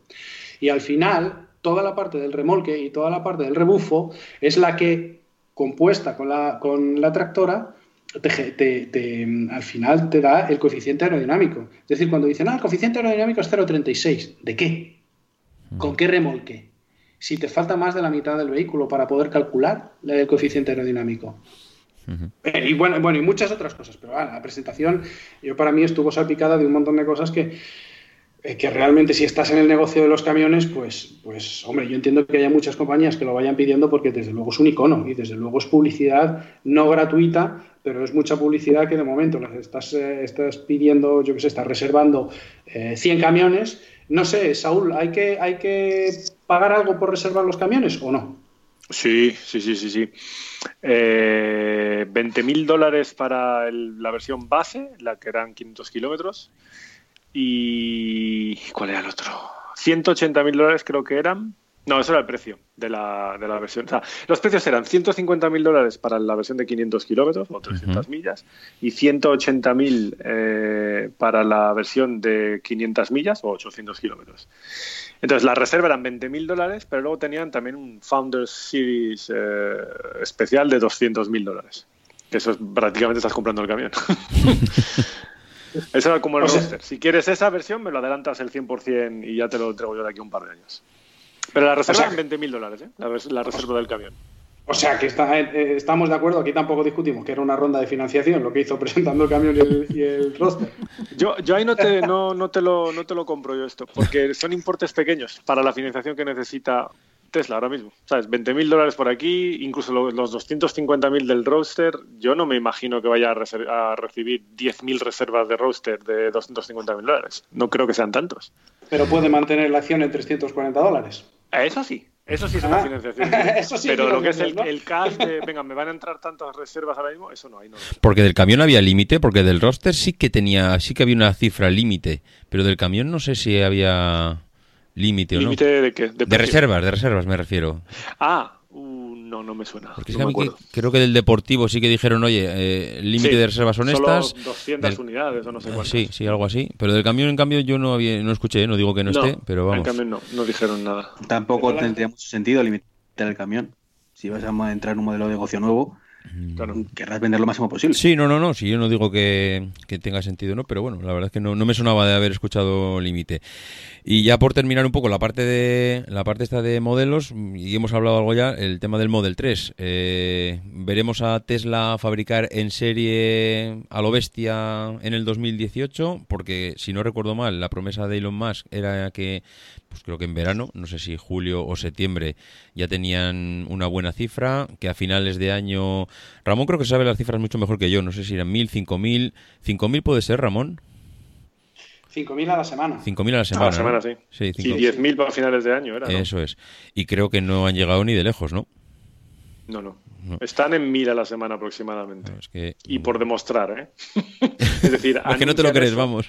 Y al final, toda la parte del remolque y toda la parte del rebufo es la que, compuesta con la, con la tractora, te, te- te, mm, al final te da el coeficiente aerodinámico. Es decir, cuando dicen, ah, el coeficiente aerodinámico es 0,36, ¿de qué? ¿Con qué remolque? Si te falta más de la mitad del vehículo para poder calcular el coeficiente aerodinámico. Eh, y bueno, bueno, y muchas otras cosas, pero ah, la presentación, yo para mí estuvo salpicada de un montón de cosas que, eh, que realmente si estás en el negocio de los camiones, pues, pues, hombre, yo entiendo que haya muchas compañías que lo vayan pidiendo porque desde luego es un icono y desde luego es publicidad no gratuita, pero es mucha publicidad que de momento las estás, eh, estás pidiendo, yo qué sé, estás reservando eh, 100 camiones. No sé, Saúl, ¿hay que, ¿hay que pagar algo por reservar los camiones o no? Sí, sí, sí, sí, sí. Eh, 20.000 dólares para la versión base, la que eran 500 kilómetros. Y... ¿Cuál era el otro? 180.000 dólares creo que eran. No, eso era el precio de la, de la versión. O sea, los precios eran 150.000 dólares para la versión de 500 kilómetros o 300 millas y 180.000 eh, para la versión de 500 millas o 800 kilómetros. Entonces, la reserva eran 20.000 dólares, pero luego tenían también un Founders Series eh, especial de 200.000 dólares. Que eso es, prácticamente estás comprando el camión. eso era como el O sea- roster. Si quieres esa versión, me lo adelantas el 100% y ya te lo entrego yo de aquí a un par de años. Pero la reserva O sea- eran 20.000 dólares, ¿eh? la, res- la reserva del camión. O sea que está- eh, eh, estamos de acuerdo, aquí tampoco discutimos que era una ronda de financiación lo que hizo presentando el camión y el, y el roster. Yo, yo ahí no te, no, no, te lo, no te lo compro yo esto, porque son importes pequeños para la financiación que necesita Tesla ahora mismo. ¿Sabes? 20.000 dólares por aquí, incluso lo- los 250.000 del roadster. Yo no me imagino que vaya a, recibir 10.000 reservas de roadster de 250.000 dólares. No creo que sean tantos. Pero puede mantener la acción en 340 dólares. Eso sí. Eso sí es una Ah. financiación. Eso sí es Pero lo que es el, financiación, ¿no? el cash de, venga, me van a entrar tantas reservas ahora mismo, eso no hay. No. Porque del camión había límite, porque del roster sí que tenía, sí que había una cifra límite, pero del camión no sé si había límite o no. ¿Límite de qué? De precio? reservas, de reservas me refiero. Ah, no, no me suena. Porque no me que- creo que del deportivo sí que dijeron, oye, eh, el límite Sí, de reservas son solo estas. 200 Del- unidades o no sé Eh, cuántas. Sí, sí, algo así. Pero del camión, en cambio, yo no había, no escuché, no digo que no, esté, pero En vamos. cambio no, no dijeron nada. Tampoco tendría mucho sentido limitar el camión. Si vas a entrar en un modelo de negocio nuevo, Claro. querrás vender lo máximo posible. Sí, no, no, no, sí, yo no digo que, que tenga sentido, ¿no? Pero bueno, la verdad es que no, no me sonaba de haber escuchado límite. Y ya por terminar un poco la parte de la parte esta de modelos, y hemos hablado algo ya, el tema del Model 3. Eh, veremos a Tesla fabricar en serie a lo bestia en el 2018, porque si no recuerdo mal, la promesa de Elon Musk era que, pues creo que en verano, no sé si julio o septiembre, ya tenían una buena cifra, que a finales de año... Ramón creo que sabe las cifras mucho mejor que yo, no sé si eran 1.000, 5.000... ¿5.000 puede ser, Ramón? 5.000 a la semana. 5.000 a la semana. a la semana, ¿no? sí. Sí, Y 5.000. 10.000 para finales de año era, ¿no? Eso es. Y creo que no han llegado ni de lejos, ¿no? No, no. No. Están en 1.000 a la semana aproximadamente. Es que... Y por demostrar, ¿eh? es decir, Es que no te lo crees, eso, vamos.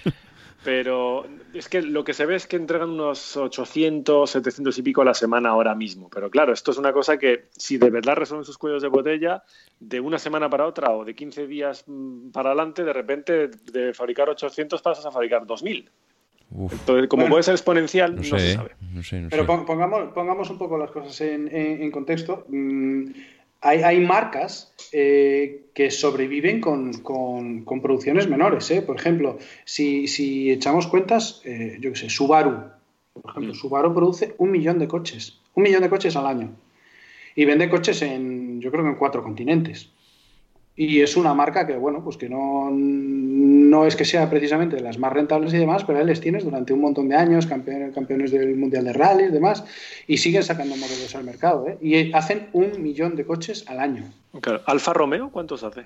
Pero es que lo que se ve es que entregan unos 800, 700 y pico a la semana ahora mismo. Pero claro, esto es una cosa que si de verdad resuelven sus cuellos de botella, de una semana para otra o de 15 días mm, para adelante, de repente de fabricar 800 pasas a fabricar 2.000. Uf, Entonces, como Bueno. puede ser exponencial, no no, sé, se sabe. no sé, no Pero sé. pongamos, pongamos un poco las cosas en, en- en contexto. Mm, hay, hay marcas eh, que sobreviven con, con- con producciones menores. ¿eh? Por ejemplo, si, si echamos cuentas, eh, yo qué sé, Subaru. Por ejemplo, Subaru produce un millón de coches. Un millón de coches al año. Y vende coches en, yo creo que en cuatro continentes. Y es una marca que, bueno, pues que no, no es que sea precisamente de las más rentables y demás, pero ahí les tienes durante un montón de años, campeones, campeones del Mundial de Rally y demás, y siguen sacando modelos al mercado. ¿eh? Y hacen un millón de coches al año. ¿Alfa Romeo cuántos hace?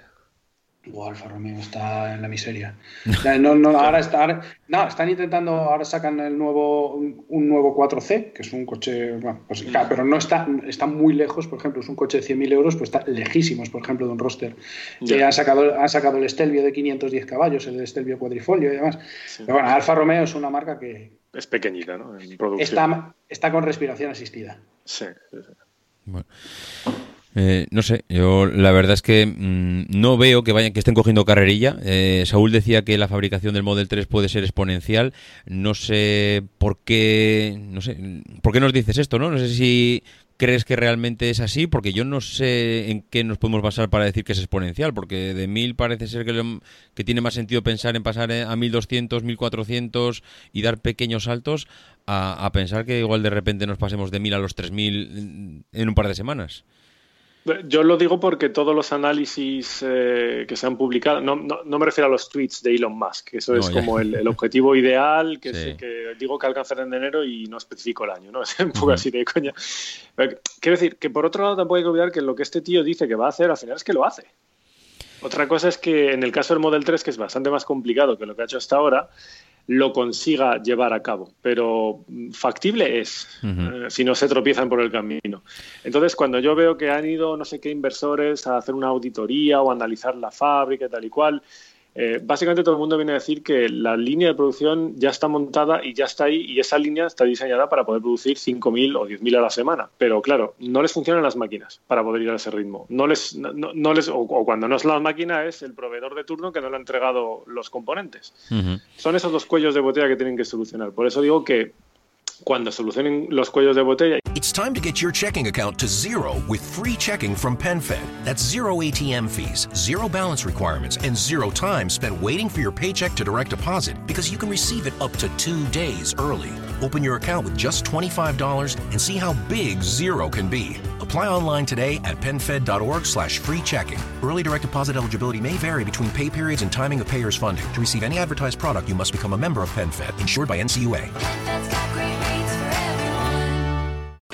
Buah, Alfa Romeo está en la miseria. No, no, ahora, está, ahora- no, están intentando, ahora sacan el nuevo, un, un nuevo 4C, que es un coche, bueno, pues, claro, pero no está, está muy lejos, por ejemplo, es un coche de 100.000 euros, pues está lejísimos, por ejemplo, de un roster. Ya. Que han sacado, han sacado el Stelvio de 510 caballos, el Stelvio cuadrifolio y demás. Pero bueno, Alfa Romeo es una marca que Es pequeñita, ¿no? En producción. está, está con respiración asistida. Sí, sí, sí. Bueno. Eh, no sé, yo la verdad es que mm, no veo que vayan que estén cogiendo carrerilla. Eh, Saúl decía que la fabricación del Model 3 puede ser exponencial. No sé por qué, no sé, por qué nos dices esto, ¿no? No sé si crees que realmente es así, porque yo no sé en qué nos podemos basar para decir que es exponencial, porque de 1000 parece ser que, que tiene más sentido pensar en pasar eh, a 1200, 1400 y dar pequeños saltos a, a pensar que igual de repente nos pasemos de 1000 a los 3000 en un par de semanas. Yo lo digo porque todos los análisis eh, que se han publicado, no, no, no me refiero a los tweets de Elon Musk, que eso No, es ya. como el, el objetivo ideal que, Sí. se- que digo que alcanzaré en enero y no especifico el año, ¿no? Es un poco así de coña. Pero quiero decir que por otro lado tampoco hay que olvidar que lo que este tío dice que va a hacer al final es que lo hace. Otra cosa es que en el caso del Model 3, que es bastante más complicado que lo que ha hecho hasta ahora, lo consiga llevar a cabo. Pero factible es, eh, si no se tropiezan por el camino. Entonces, cuando yo veo que han ido no sé qué inversores a hacer una auditoría o a analizar la fábrica y tal y cual, eh, básicamente todo el mundo viene a decir que la línea de producción ya está montada y ya está ahí y esa línea está diseñada para poder producir 5.000 o 10.000 a la semana. Pero claro, no les funcionan las máquinas para poder ir a ese ritmo. No les, no, les, o, o cuando no es la máquina es el proveedor de turno que no le ha entregado los componentes. Son esos los cuellos de botella que tienen que solucionar. Por eso digo que cuando solucionen los cuellos de botella It's time to get your checking account to zero with free checking from PenFed. That's zero ATM fees, zero balance requirements, and zero time spent waiting for your paycheck to direct deposit because you can receive it up to two days early. Open your account with just $25 and see how big zero can be. Apply online today at penfed.org slash free checking. Early direct deposit eligibility may vary between pay periods and timing of payer's funding. To receive any advertised product, you must become a member of PenFed, insured by NCUA.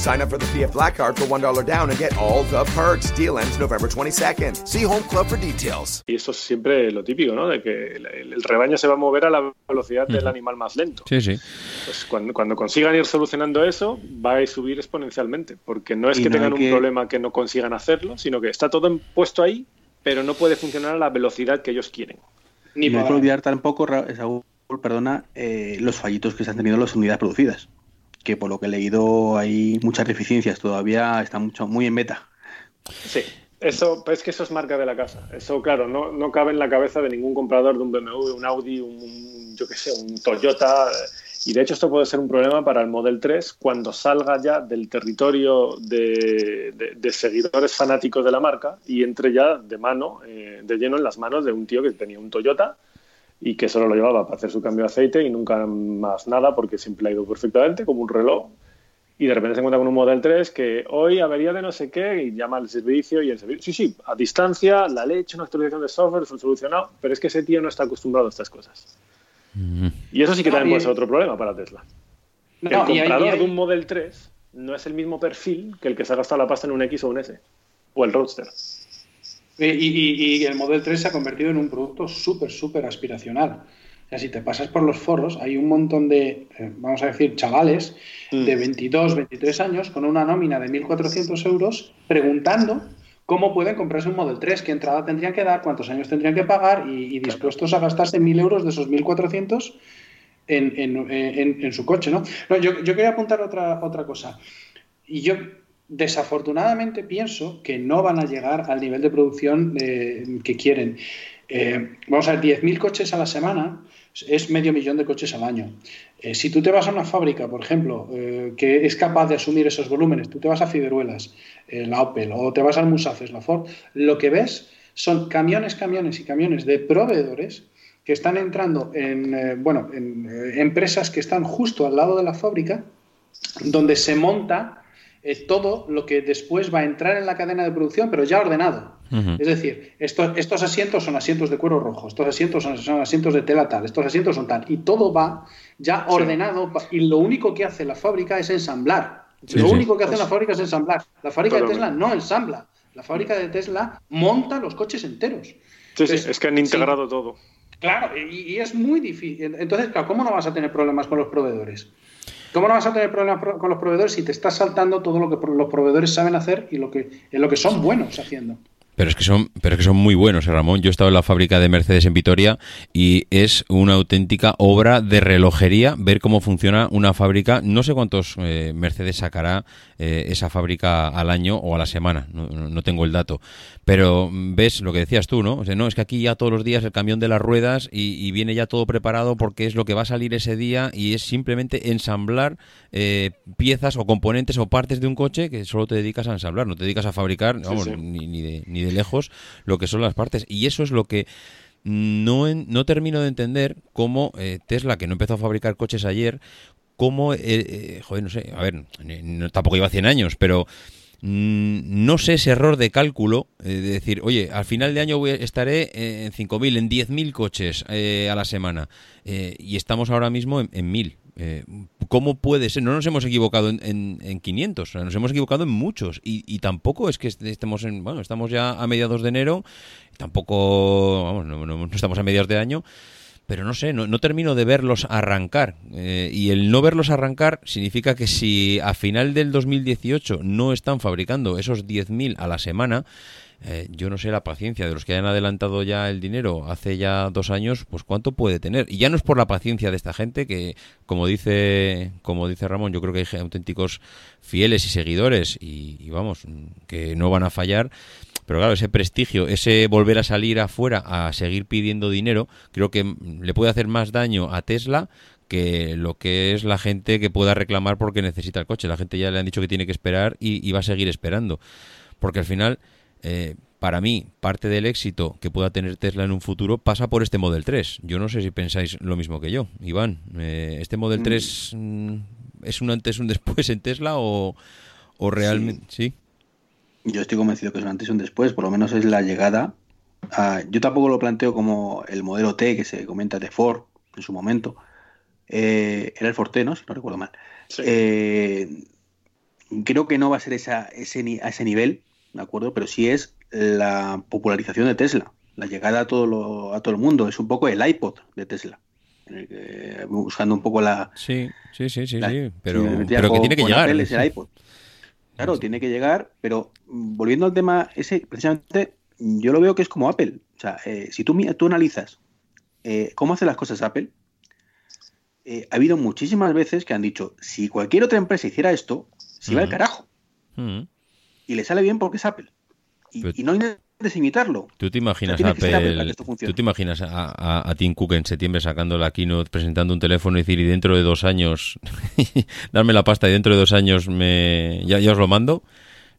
Sign up for the PF Black Card for $1 down and get all the perks. Deal ends November 22nd. See Home Club for details. Y eso es siempre lo típico, ¿no? De que el, el rebaño se va a mover a la velocidad del animal más lento. Sí, sí. Pues cuando, cuando consigan ir solucionando eso, va a subir exponencialmente. Porque no es Y que no tengan hay un que- problema que no consigan hacerlo, sino que está todo puesto ahí, pero no puede funcionar a la velocidad que ellos quieren. Ni no hay que olvidar tampoco, Ra- Saúl, perdona, eh, los fallitos que se han tenido en las unidades producidas. Que por lo que he leído hay muchas deficiencias, todavía está mucho, muy en beta. Sí, eso, pues es que eso es marca de la casa. Eso, claro, no, no cabe en la cabeza de ningún comprador de un BMW, un Audi, un, yo qué sé, un Toyota. Y de hecho esto puede ser un problema para el Model 3 cuando salga ya del territorio de, de- de seguidores fanáticos de la marca y entre ya de mano, eh, de lleno en las manos de un tío que tenía un Toyota y que solo lo llevaba para hacer su cambio de aceite y nunca más nada porque siempre ha ido perfectamente, como un reloj. Y de repente se encuentra con un Model 3 que hoy avería de no sé qué y llama al servicio y el servicio, sí, sí, a distancia, la leche, una actualización de software, solucionado, pero es que ese tío no está acostumbrado a estas cosas. Y eso sí que también puede ser otro problema para Tesla. No, el y comprador y de un Model 3 no es el mismo perfil que el que se ha gastado la pasta en un X o un S. O el Roadster. Y, y- y el Model 3 se ha convertido en un producto súper, súper aspiracional. O sea, si te pasas por los foros, hay un montón de, eh, vamos a decir, chavales Mm. de 22, 23 años con una nómina de 1.400 euros preguntando cómo pueden comprarse un Model 3, qué entrada tendrían que dar, cuántos años tendrían que pagar y, y dispuestos a gastarse 1.000 euros de esos 1.400 en, en- en- en su coche, ¿no? No, yo, yo quería apuntar otra, otra cosa. Y yo desafortunadamente pienso que no van a llegar al nivel de producción eh, que quieren. Eh, vamos a ver, 10.000 coches a la semana es medio millón de coches al año. Eh, si tú te vas a una fábrica, por ejemplo, que es capaz de asumir esos volúmenes, tú te vas a Fideruelas, eh, la Opel, o te vas al Musafes, la Ford, lo que ves son camiones, camiones y camiones de proveedores que están entrando en, bueno, en empresas que están justo al lado de la fábrica, donde se monta eh, todo lo que después va a entrar en la cadena de producción, pero ya ordenado. Es decir, estos, estos asientos son asientos de cuero rojo, estos asientos son, son asientos de tela tal, estos asientos son tal, y todo va ya ordenado, y lo único que hace la fábrica es ensamblar. Sí, lo sí. único que hace la fábrica es ensamblar. La fábrica de. Tesla no ensambla. La fábrica de Tesla monta los coches enteros. Sí, sí, Entonces, es que han integrado todo. Claro, y, y es muy difícil. Entonces, claro, ¿cómo no vas a tener problemas con los proveedores? ¿Cómo no vas a tener problemas pro- con los proveedores si te estás saltando todo lo que los proveedores saben hacer y lo que, en lo que son buenos haciendo? Pero es que son, pero es que son muy buenos, eh, Ramón. Yo he estado en la fábrica de Mercedes en Vitoria y es una auténtica obra de relojería ver cómo funciona una fábrica. No sé cuántos eh, Mercedes sacará eh, esa fábrica al año o a la semana, no, no- tengo el dato. Pero mm, ves lo que decías tú, ¿no? O sea, no, es que aquí ya todos los días el camión de las ruedas y, y viene ya todo preparado porque es lo que va a salir ese día y es simplemente ensamblar eh, piezas o componentes o partes de un coche que solo te dedicas a ensamblar, no te dedicas a fabricar, vamos, sí. Ni, ni de, ni de lejos lo que son las partes. Y eso es lo que no, en- no termino de entender cómo eh, Tesla, que no empezó a fabricar coches ayer, cómo, eh, eh, joder, no sé, a ver, tampoco lleva 100 años, pero mm, no sé ese error de cálculo eh, de decir, oye, al final de año voy a- estaré eh, en 5.000, en 10.000 coches eh, a la semana eh, y estamos ahora mismo en, en 1.000. Eh, ¿Cómo puede ser? No nos hemos equivocado en, en, en 500, o sea, nos hemos equivocado en muchos y, tampoco es que est- estemos en, bueno, estamos ya a mediados de enero, tampoco, vamos, no estamos a mediados de año, pero no sé, no, no termino de verlos arrancar. Eh, y el no verlos arrancar significa que si a final del 2018 no están fabricando esos 10.000 a la semana, eh, yo no sé la paciencia de los que hayan adelantado ya el dinero hace ya dos años, pues cuánto puede tener. Y ya no es por la paciencia de esta gente que, como dice, como dice Ramón, yo creo que hay auténticos fieles y seguidores y, y vamos, que no van a fallar. Pero claro, ese prestigio, ese volver a salir afuera a seguir pidiendo dinero, creo que mm, le puede hacer más daño a Tesla que lo que es la gente que pueda reclamar porque necesita el coche. La gente ya le han dicho que tiene que esperar y, y va a seguir esperando. Porque al final, eh, para mí, parte del éxito que pueda tener Tesla en un futuro pasa por este Model 3. Yo no sé si pensáis lo mismo que yo, Iván. Eh, ¿Este Model 3 mm, es un antes, un después en Tesla o, o realmente... Sí. Yo estoy convencido que es un antes y un después, por lo menos es la llegada. a- yo tampoco lo planteo como el modelo T que se comenta de Ford en su momento. Eh, era el Forte, ¿no? Si no recuerdo mal. Sí. Eh, creo que no va a ser esa, ese, ni- a ese nivel, ¿de acuerdo? Pero sí es la popularización de Tesla, la llegada a todo, lo- a todo el mundo. Es un poco el iPod de Tesla. buscando un poco la, Sí, sí, sí, sí, la- sí, pero, pero que tiene que llegar. Apple es el iPod. Claro, tiene que llegar, pero mm, volviendo al tema ese, precisamente, yo lo veo que es como Apple. O sea, eh, si tú, tú analizas eh, cómo hace las cosas Apple, eh, ha habido muchísimas veces que han dicho, si cualquier otra empresa hiciera esto, se va al Ujú. carajo. Y le sale bien porque es Apple. Y, Pero- y no intentes imitarlo. ¿Tú te imaginas Apple tú te imaginas a, a- a Tim Cook en septiembre sacando la keynote, presentando un teléfono y decir, y dentro de dos años, darme la pasta y dentro de dos años me ya, ya os lo mando?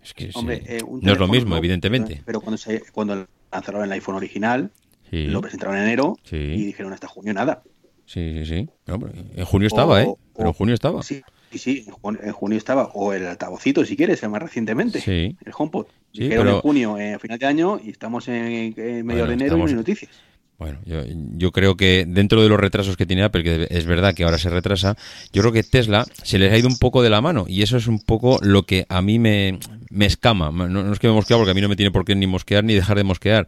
Es que sí, eh, un no es lo mismo, no, evidentemente. Pero cuando, se, cuando lanzaron el iPhone original, Sí, lo presentaron en enero Sí. y dijeron hasta junio nada. sí, sí, sí. En junio estaba, ¿eh? Pero en junio estaba. Sí, sí, sí, en junio, estaba. O el altavocito, si quieres, más recientemente. Sí. El HomePod. Sí, pero- en junio, eh, a final de año, y estamos en, en medio Bueno, de enero y no estamos- hay noticias. Bueno, yo, yo creo que dentro de los retrasos que tiene Apple, que es verdad que ahora se retrasa, yo creo que Tesla se les ha ido un poco de la mano y eso es un poco lo que a mí me, me escama. No, no es que me mosquea porque a mí no me tiene por qué ni mosquear ni dejar de mosquear,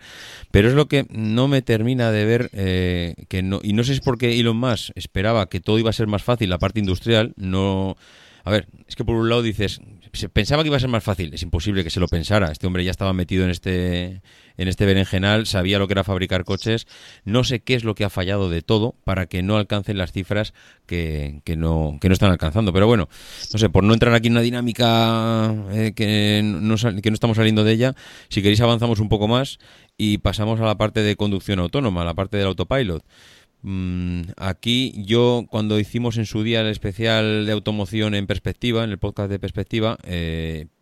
pero es lo que no me termina de ver eh, que no y no sé si es porque Elon Musk esperaba que todo iba a ser más fácil la parte industrial, no a ver, es que por un lado dices, pensaba que iba a ser más fácil. Es imposible que se lo pensara. Este hombre ya estaba metido en este, en este berenjenal, sabía lo que era fabricar coches. No sé qué es lo que ha fallado de todo para que no alcancen las cifras que, que no, que no están alcanzando. Pero bueno, no sé, por no entrar aquí en una dinámica eh, que, no, que no estamos saliendo de ella, si queréis avanzamos un poco más y pasamos a la parte de conducción autónoma, a la parte del autopilot. Mm, aquí yo cuando hicimos en su día el especial de automoción en perspectiva, en el podcast de perspectiva, eh,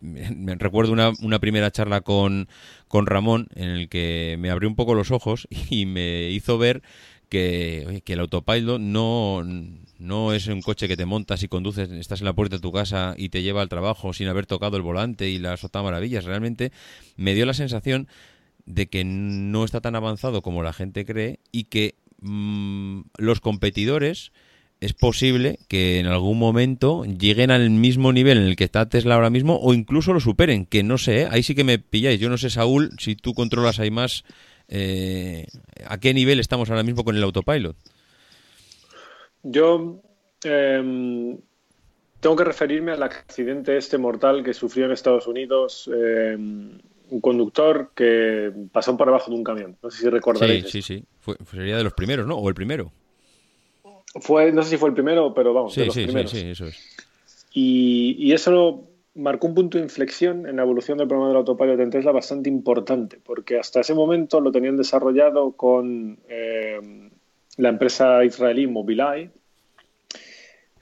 recuerdo una, primera charla con, con Ramón en el que me abrió un poco los ojos y me hizo ver que, que el autopilot no, no es un coche que te montas y conduces, estás en la puerta de tu casa y te lleva al trabajo sin haber tocado el volante y las otras maravillas. Realmente me dio la sensación de que no está tan avanzado como la gente cree y que mm, los competidores es posible que en algún momento lleguen al mismo nivel en el que está Tesla ahora mismo o incluso lo superen, que no sé, ¿eh? ahí sí que me pilláis. Yo no sé, Saúl, si tú controlas ahí más, eh, ¿a qué nivel estamos ahora mismo con el autopilot? Yo em, tengo que referirme al accidente este mortal que sufrió en Estados Unidos em, un conductor que pasó por debajo de un camión. No sé si Sí, recordaréis. sí, sí. Fue- sería de los primeros, ¿no? O el primero. Fue, no sé si fue el primero, pero vamos, de Sí, los sí, sí, primeros. sí, eso es. Y, y eso marcó un punto de inflexión en la evolución del programa del autopilot en Tesla bastante importante, porque hasta ese momento lo tenían desarrollado con eh, la empresa israelí Mobileye.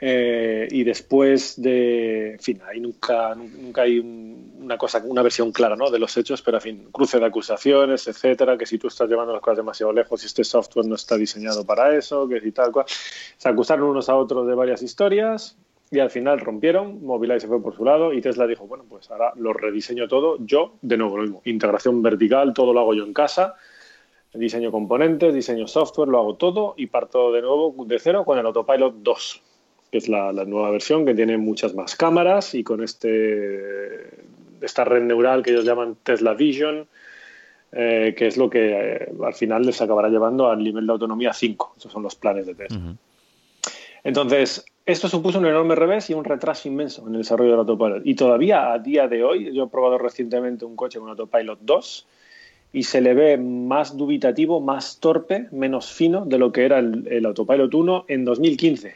eh, y después de, en fin, ahí nunca, nunca hay un- una cosa, una versión clara, ¿no? De los hechos, pero en fin, cruce de acusaciones, etcétera, que si tú estás llevando las cosas demasiado lejos y este software no está diseñado para eso, que si tal cual, se acusaron unos a otros de varias historias y al final rompieron, Mobileye se fue por su lado y Tesla dijo, bueno, pues ahora lo rediseño todo yo, de nuevo lo mismo, integración vertical, todo lo hago yo en casa, diseño componentes, diseño software, lo hago todo y parto de nuevo de cero con el Autopilot 2, que es la nueva versión que tiene muchas más cámaras y con este esta red neural que ellos llaman Tesla Vision, eh, que es lo que eh, al final les acabará llevando al nivel de autonomía 5. Esos son los planes de Tesla. Entonces, esto supuso un enorme revés y un retraso inmenso en el desarrollo del autopilot. Y todavía a día de hoy, yo he probado recientemente un coche con autopilot 2 y se le ve más dubitativo, más torpe, menos fino de lo que era el, el autopilot 1 en 2015.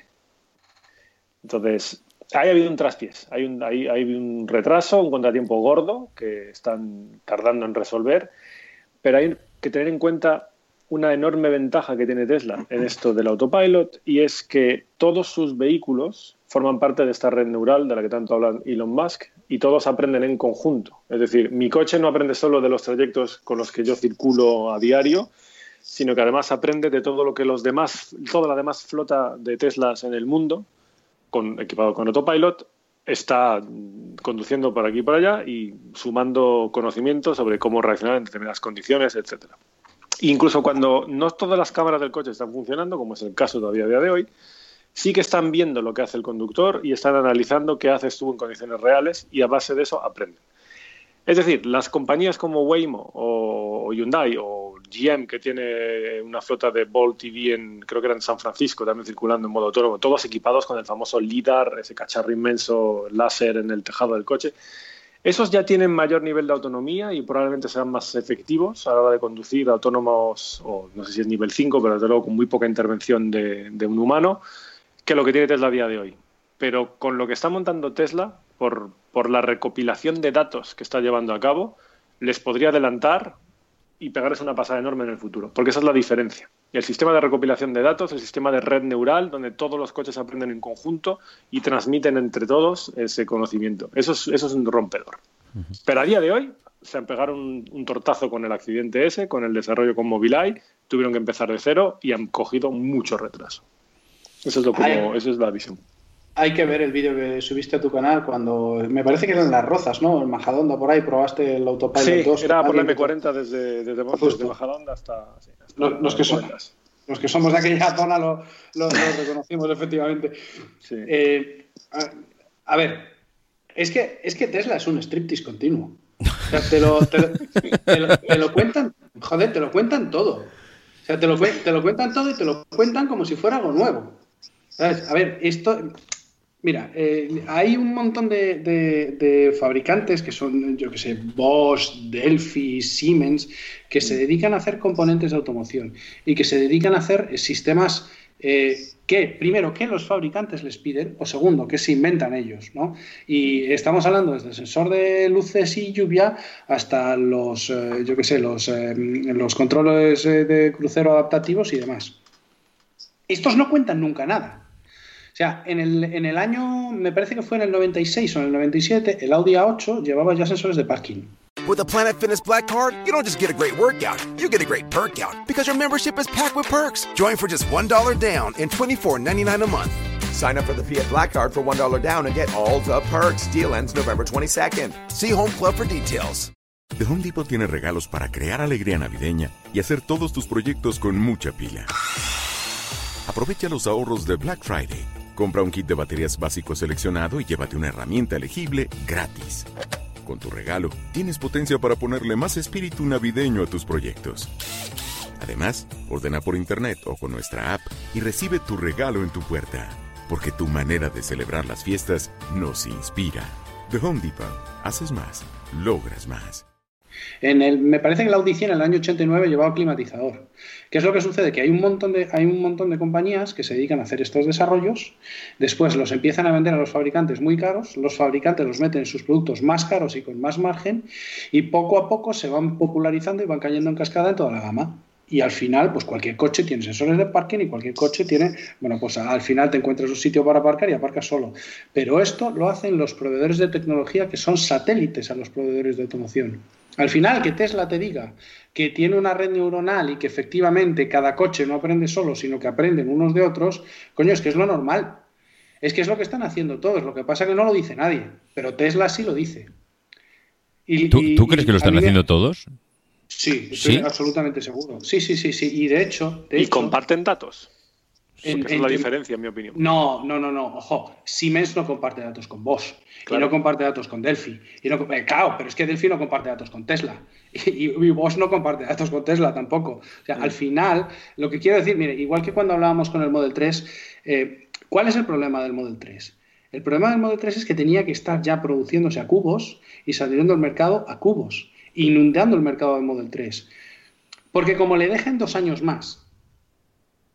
Entonces, ahí ha habido un traspiés, hay un, retraso, un contratiempo gordo que están tardando en resolver, pero hay que tener en cuenta una enorme ventaja que tiene Tesla en esto del autopilot y es que todos sus vehículos forman parte de esta red neural de la que tanto habla Elon Musk y todos aprenden en conjunto. Es decir, mi coche no aprende solo de los trayectos con los que yo circulo a diario, sino que además aprende de todo lo que los demás, toda la demás flota de Teslas en el mundo, con, equipado con autopilot, está conduciendo por aquí y por allá y sumando conocimiento sobre cómo reaccionar en determinadas condiciones, etcétera. Incluso cuando no todas las cámaras del coche están funcionando, como es el caso todavía a día de hoy, sí que están viendo lo que hace el conductor y están analizando qué haces tú en condiciones reales y a base de eso aprenden. Es decir, las compañías como Waymo o Hyundai o GM, que tiene una flota de Bolt TV en, creo que era en San Francisco, también circulando en modo autónomo, todos equipados con el famoso LIDAR, ese cacharro inmenso láser en el tejado del coche, esos ya tienen mayor nivel de autonomía y probablemente sean más efectivos a la hora de conducir autónomos, o no sé si es nivel 5, pero desde luego con muy poca intervención de, un humano, que lo que tiene Tesla a día de hoy. Pero con lo que está montando Tesla, por, por la recopilación de datos que está llevando a cabo, les podría adelantar y pegarles una pasada enorme en el futuro, porque esa es la diferencia. Y el sistema de recopilación de datos, el sistema de red neural, donde todos los coches aprenden en conjunto y transmiten entre todos ese conocimiento. Eso es, eso es un rompedor. Pero a día de hoy se han pegado un, un tortazo con el accidente ese, con el desarrollo con Mobileye, tuvieron que empezar de cero y han cogido mucho retraso. Eso es, lo como, eso es la visión. Hay que ver el vídeo que subiste a tu canal cuando me parece que eran las rozas, ¿no? En Majadonda por ahí probaste el autopilot Sí, 2. era por la Alguien que- M40 desde, desde, desde Majadahonda hasta, sí, hasta Los- los que son-. Los que somos de aquella zona lo, lo- lo reconocimos efectivamente. Sí. Eh, a, a ver, es que, es que Tesla es un striptease continuo. O sea, te lo, te, lo- te lo- te lo cuentan, joder, te lo cuentan todo. O sea, te lo, te lo cuentan todo y te lo cuentan como si fuera algo nuevo. ¿Sabes? A ver, esto. Mira, eh, hay un montón de, fabricantes que son, yo que sé, Bosch, Delphi, Siemens, que se dedican a hacer componentes de automoción y que se dedican a hacer eh, sistemas eh, que, primero, que los fabricantes les piden, o segundo, que se inventan ellos, ¿no? Y estamos hablando desde el sensor de luces y lluvia hasta los, yo que sé, los, eh, los controles de crucero adaptativos y demás. Estos no cuentan nunca nada. O sea, en el, en el año, me parece que fue en el 96 o en el 97, el Audi A8 llevaba ya sensores de parking. With the Planet Fitness Black Card, you don't just get a great workout, you get a great perk out because your membership is packed with perks. Join for just $1 down and $24.99 a month. Sign up for the Fiat Black Card for $1 down and get all the perks. Deal ends November 22nd. See Home Club for details. The Home Depot tiene regalos para crear alegría navideña y hacer todos tus proyectos con mucha pila. Aprovecha los ahorros de Black Friday. Compra un kit de baterías básico seleccionado y llévate una herramienta elegible gratis. Con tu regalo, tienes potencia para ponerle más espíritu navideño a tus proyectos. Además, ordena por internet o con nuestra app y recibe tu regalo en tu puerta. Porque tu manera de celebrar las fiestas nos inspira. The Home Depot. Haces más, logras más. En el, me parece que la Audi 100 en el año 89 llevaba climatizador. ¿Qué es lo que sucede? Que hay un, montón de, hay un montón de compañías que se dedican a hacer estos desarrollos, después los empiezan a vender a los fabricantes muy caros, los fabricantes los meten en sus productos más caros y con más margen, y poco a poco se van popularizando y van cayendo en cascada en toda la gama. Y al final, pues cualquier coche tiene sensores de parking y cualquier coche tiene, bueno, pues al final te encuentras un sitio para aparcar y aparcas solo. Pero esto lo hacen los proveedores de tecnología que son satélites a los proveedores de automoción. Al final, que Tesla te diga que tiene una red neuronal y que efectivamente cada coche no aprende solo, sino que aprenden unos de otros, coño, es que es lo normal. Es que es lo que están haciendo todos. Lo que pasa es que no lo dice nadie, pero Tesla sí lo dice. Y- ¿Tú, y- tú crees y que lo están haciendo todos? Sí, estoy ¿Sí? absolutamente seguro. Sí, sí, sí, sí. Y de hecho, de Y hecho, comparten datos. En- esa en- es la en- diferencia, en mi opinión. No, no, no, no. Ojo, Siemens no comparte datos con Bosch. Y no comparte datos con Delphi. Y no, eh, claro, pero es que Delphi no comparte datos con Tesla. Y, y Bosch no comparte datos con Tesla tampoco. O sea, al final, lo que quiero decir, mire, igual que cuando hablábamos con el Model 3, eh, ¿cuál es el problema del Model 3? El problema del Model 3 es que tenía que estar ya produciéndose a cubos y saliendo al mercado a cubos, inundando el mercado del Model 3. Porque como le dejen dos años más,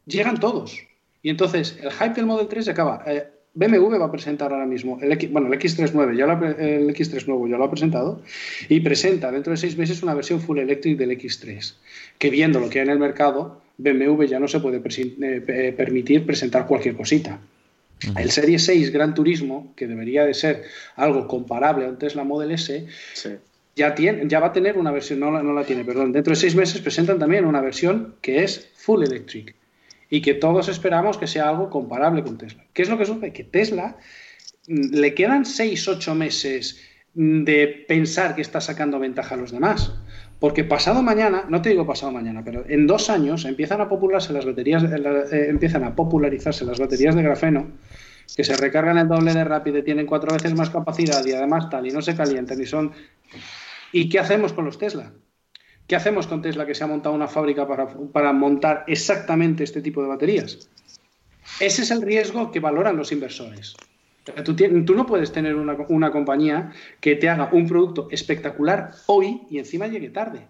llegan todos. Y entonces el hype del Model 3 se acaba. Eh, BMW va a presentar ahora mismo el X, bueno, el X39, ya lo el X3 nuevo ya lo ha presentado y presenta dentro de seis meses una versión full electric del X3, que viendo lo que hay en el mercado, BMW ya no se puede presi- eh, eh, permitir presentar cualquier cosita. El Serie 6 Gran Turismo, que debería de ser algo comparable a un Tesla Model S, Sí. ya, tiene, ya va a tener una versión, no la, no la tiene, perdón. Dentro de seis meses presentan también una versión que es full electric y que todos esperamos que sea algo comparable con Tesla. ¿Qué es lo que sucede? Que Tesla mm, le quedan seis, ocho meses mm, de pensar que está sacando ventaja a los demás. Porque pasado mañana, no te digo pasado mañana, pero en dos años empiezan a popularse las baterías, eh, eh, empiezan a popularizarse las baterías de grafeno, que se recargan el doble de rápido, y tienen cuatro veces más capacidad y además tal, y no se calientan y son ¿Y qué hacemos con los Tesla? ¿Qué hacemos con Tesla que se ha montado una fábrica para, montar exactamente este tipo de baterías? Ese es el riesgo que valoran los inversores. Tú, no puedes tener una, una compañía que te haga un producto espectacular hoy y encima llegue tarde.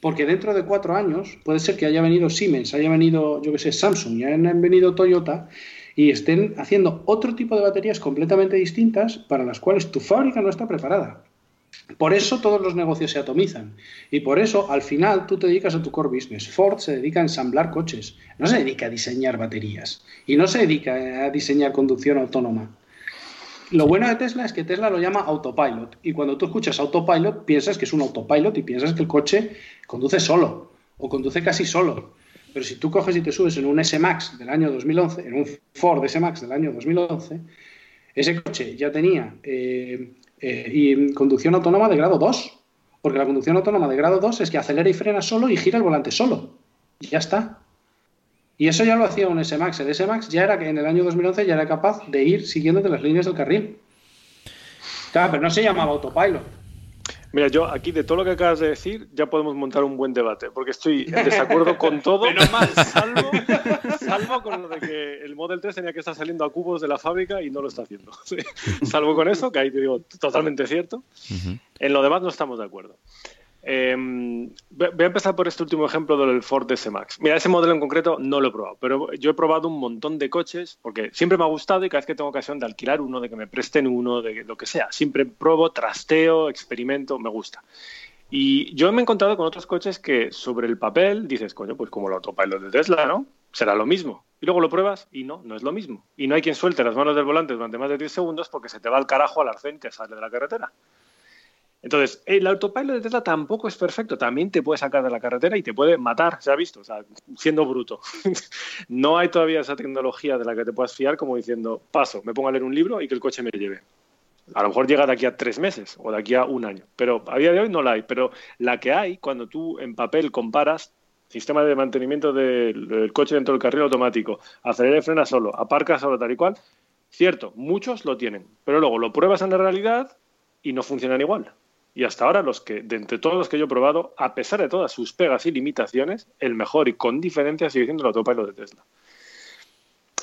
Porque dentro de cuatro años puede ser que haya venido Siemens, haya venido, yo que sé, Samsung y hayan venido Toyota y estén haciendo otro tipo de baterías completamente distintas para las cuales tu fábrica no está preparada. Por eso todos los negocios se atomizan. Y por eso, al final, tú te dedicas a tu core business. Ford se dedica a ensamblar coches, no se dedica a diseñar baterías. Y no se dedica a diseñar conducción autónoma. Lo bueno de Tesla es que Tesla lo llama autopilot. Y cuando tú escuchas autopilot, piensas que es un autopilot y piensas que el coche conduce solo o conduce casi solo. Pero si tú coges y te subes en un S-Max del año 2011, en un Ford S-Max del año 2011, ese coche ya tenía eh, eh, y conducción autónoma de grado 2. Porque la conducción autónoma de grado 2 es que acelera y frena solo y gira el volante solo. Y ya está. Y eso ya lo hacía un S-Max. El S-Max ya era que en el año 2011 ya era capaz de ir siguiéndote las líneas del carril. Claro, pero no se llamaba autopilot. Mira, yo aquí de todo lo que acabas de decir ya podemos montar un buen debate, porque estoy en desacuerdo con todo, salvo, salvo con lo de que el Model 3 tenía que estar saliendo a cubos de la fábrica y no lo está haciendo. Sí. Salvo con eso, que ahí te digo totalmente cierto. En lo demás no estamos de acuerdo. Eh, voy a empezar por este último ejemplo del Ford S-Max. Mira, ese modelo en concreto no lo he probado, pero yo he probado un montón de coches porque siempre me ha gustado y cada vez que tengo ocasión de alquilar uno, de que me presten uno, de lo que sea, siempre pruebo, trasteo, experimento, me gusta. Y yo me he encontrado con otros coches que sobre el papel dices, coño, pues como el autopilot de Tesla, ¿no? Será lo mismo. Y luego lo pruebas y no, no es lo mismo. Y no hay quien suelte las manos del volante durante más de 10 segundos porque se te va al carajo al arcén que sale de la carretera. Entonces, el autopilot de Tesla tampoco es perfecto, también te puede sacar de la carretera y te puede matar, se ha visto, o sea, siendo bruto. no hay todavía esa tecnología de la que te puedas fiar como diciendo, paso, me pongo a leer un libro y que el coche me lleve. A lo mejor llega de aquí a tres meses o de aquí a un año, pero a día de hoy no la hay. Pero la que hay, cuando tú en papel comparas sistema de mantenimiento del, coche dentro del carril automático, acelera y frena solo, aparca solo, tal y cual, cierto, muchos lo tienen, pero luego lo pruebas en la realidad y no funcionan igual. Y hasta ahora, los que, de entre todos los que yo he probado, a pesar de todas sus pegas y limitaciones, el mejor y con diferencia sigue siendo el autopilot de Tesla.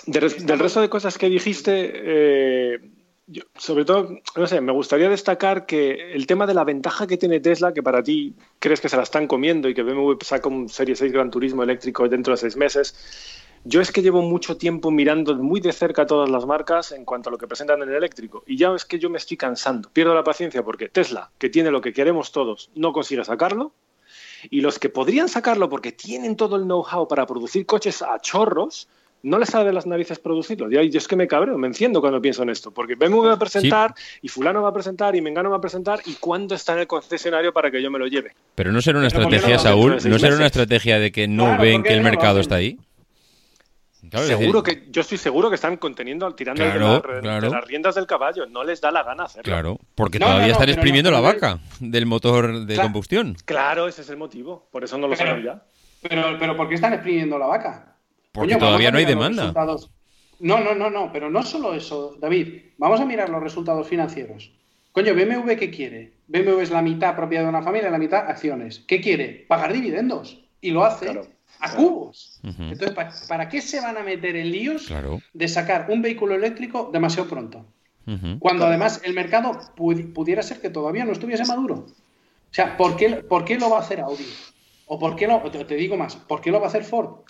De del resto de cosas que dijiste, eh, sobre todo, no sé, me gustaría destacar que el tema de la ventaja que tiene Tesla, que para ti crees que se la están comiendo y que BMW saca un Serie 6 Gran Turismo eléctrico dentro de seis meses, yo es que llevo mucho tiempo mirando muy de cerca todas las marcas en cuanto a lo que presentan en el eléctrico. Y ya es que yo me estoy cansando. Pierdo la paciencia porque Tesla, que tiene lo que queremos todos, no consigue sacarlo. Y los que podrían sacarlo porque tienen todo el know-how para producir coches a chorros, no les sale de las narices producirlo. Yo es que me cabreo, me enciendo cuando pienso en esto. Porque BMW va a presentar, y fulano va a presentar, y Mengano va a presentar, y cuándo está en el concesionario para que yo me lo lleve. Pero no será una Pero ¿por qué estrategia, no? Saúl, no será una estrategia de que no Claro, ven ¿por qué que el mercado está ahí. Claro, seguro decir, que yo estoy seguro que están conteniendo, tirando de, Claro, la- de claro. las riendas del caballo. No les da la gana hacerlo. Claro, porque No, todavía no, no, están pero no, exprimiendo la vaca del motor de Claro. combustión. Claro, ese es el motivo. Por eso no lo Pero- saben ya. Pero, pero ¿por qué están exprimiendo la vaca? Porque todavía no hay demanda. No, no, no, no, pero no solo eso, David. Vamos a mirar los resultados financieros. Coño, BMW, ¿qué quiere? BMW es la mitad propiedad de una familia, la mitad acciones. ¿Qué quiere? Pagar dividendos. Y lo hace Claro. A cubos. Entonces, ¿pa- ¿para qué se van a meter en líos Claro. de sacar un vehículo eléctrico demasiado pronto? Cuando además el mercado pu- pudiera ser que todavía no estuviese maduro. O sea, ¿por qué, por qué lo va a hacer Audi? O por qué lo, te, te digo más, ¿por qué lo va a hacer Ford?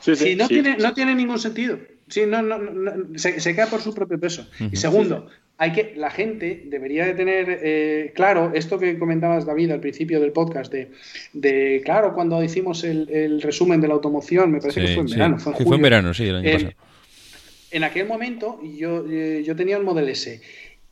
Sí, sí, Si no, sí. tiene, no tiene ningún sentido. Sí, no, no, no, no, se, se cae por su propio peso. Y segundo, hay que, la gente debería de tener eh, claro esto que comentabas, David, al principio del podcast, de, de claro, cuando hicimos el, el resumen de la automoción, me parece que fue en sí. verano. Fue en Sí, fue en julio. verano, sí, el año Eh, pasado. en aquel momento yo, eh, yo tenía el Model S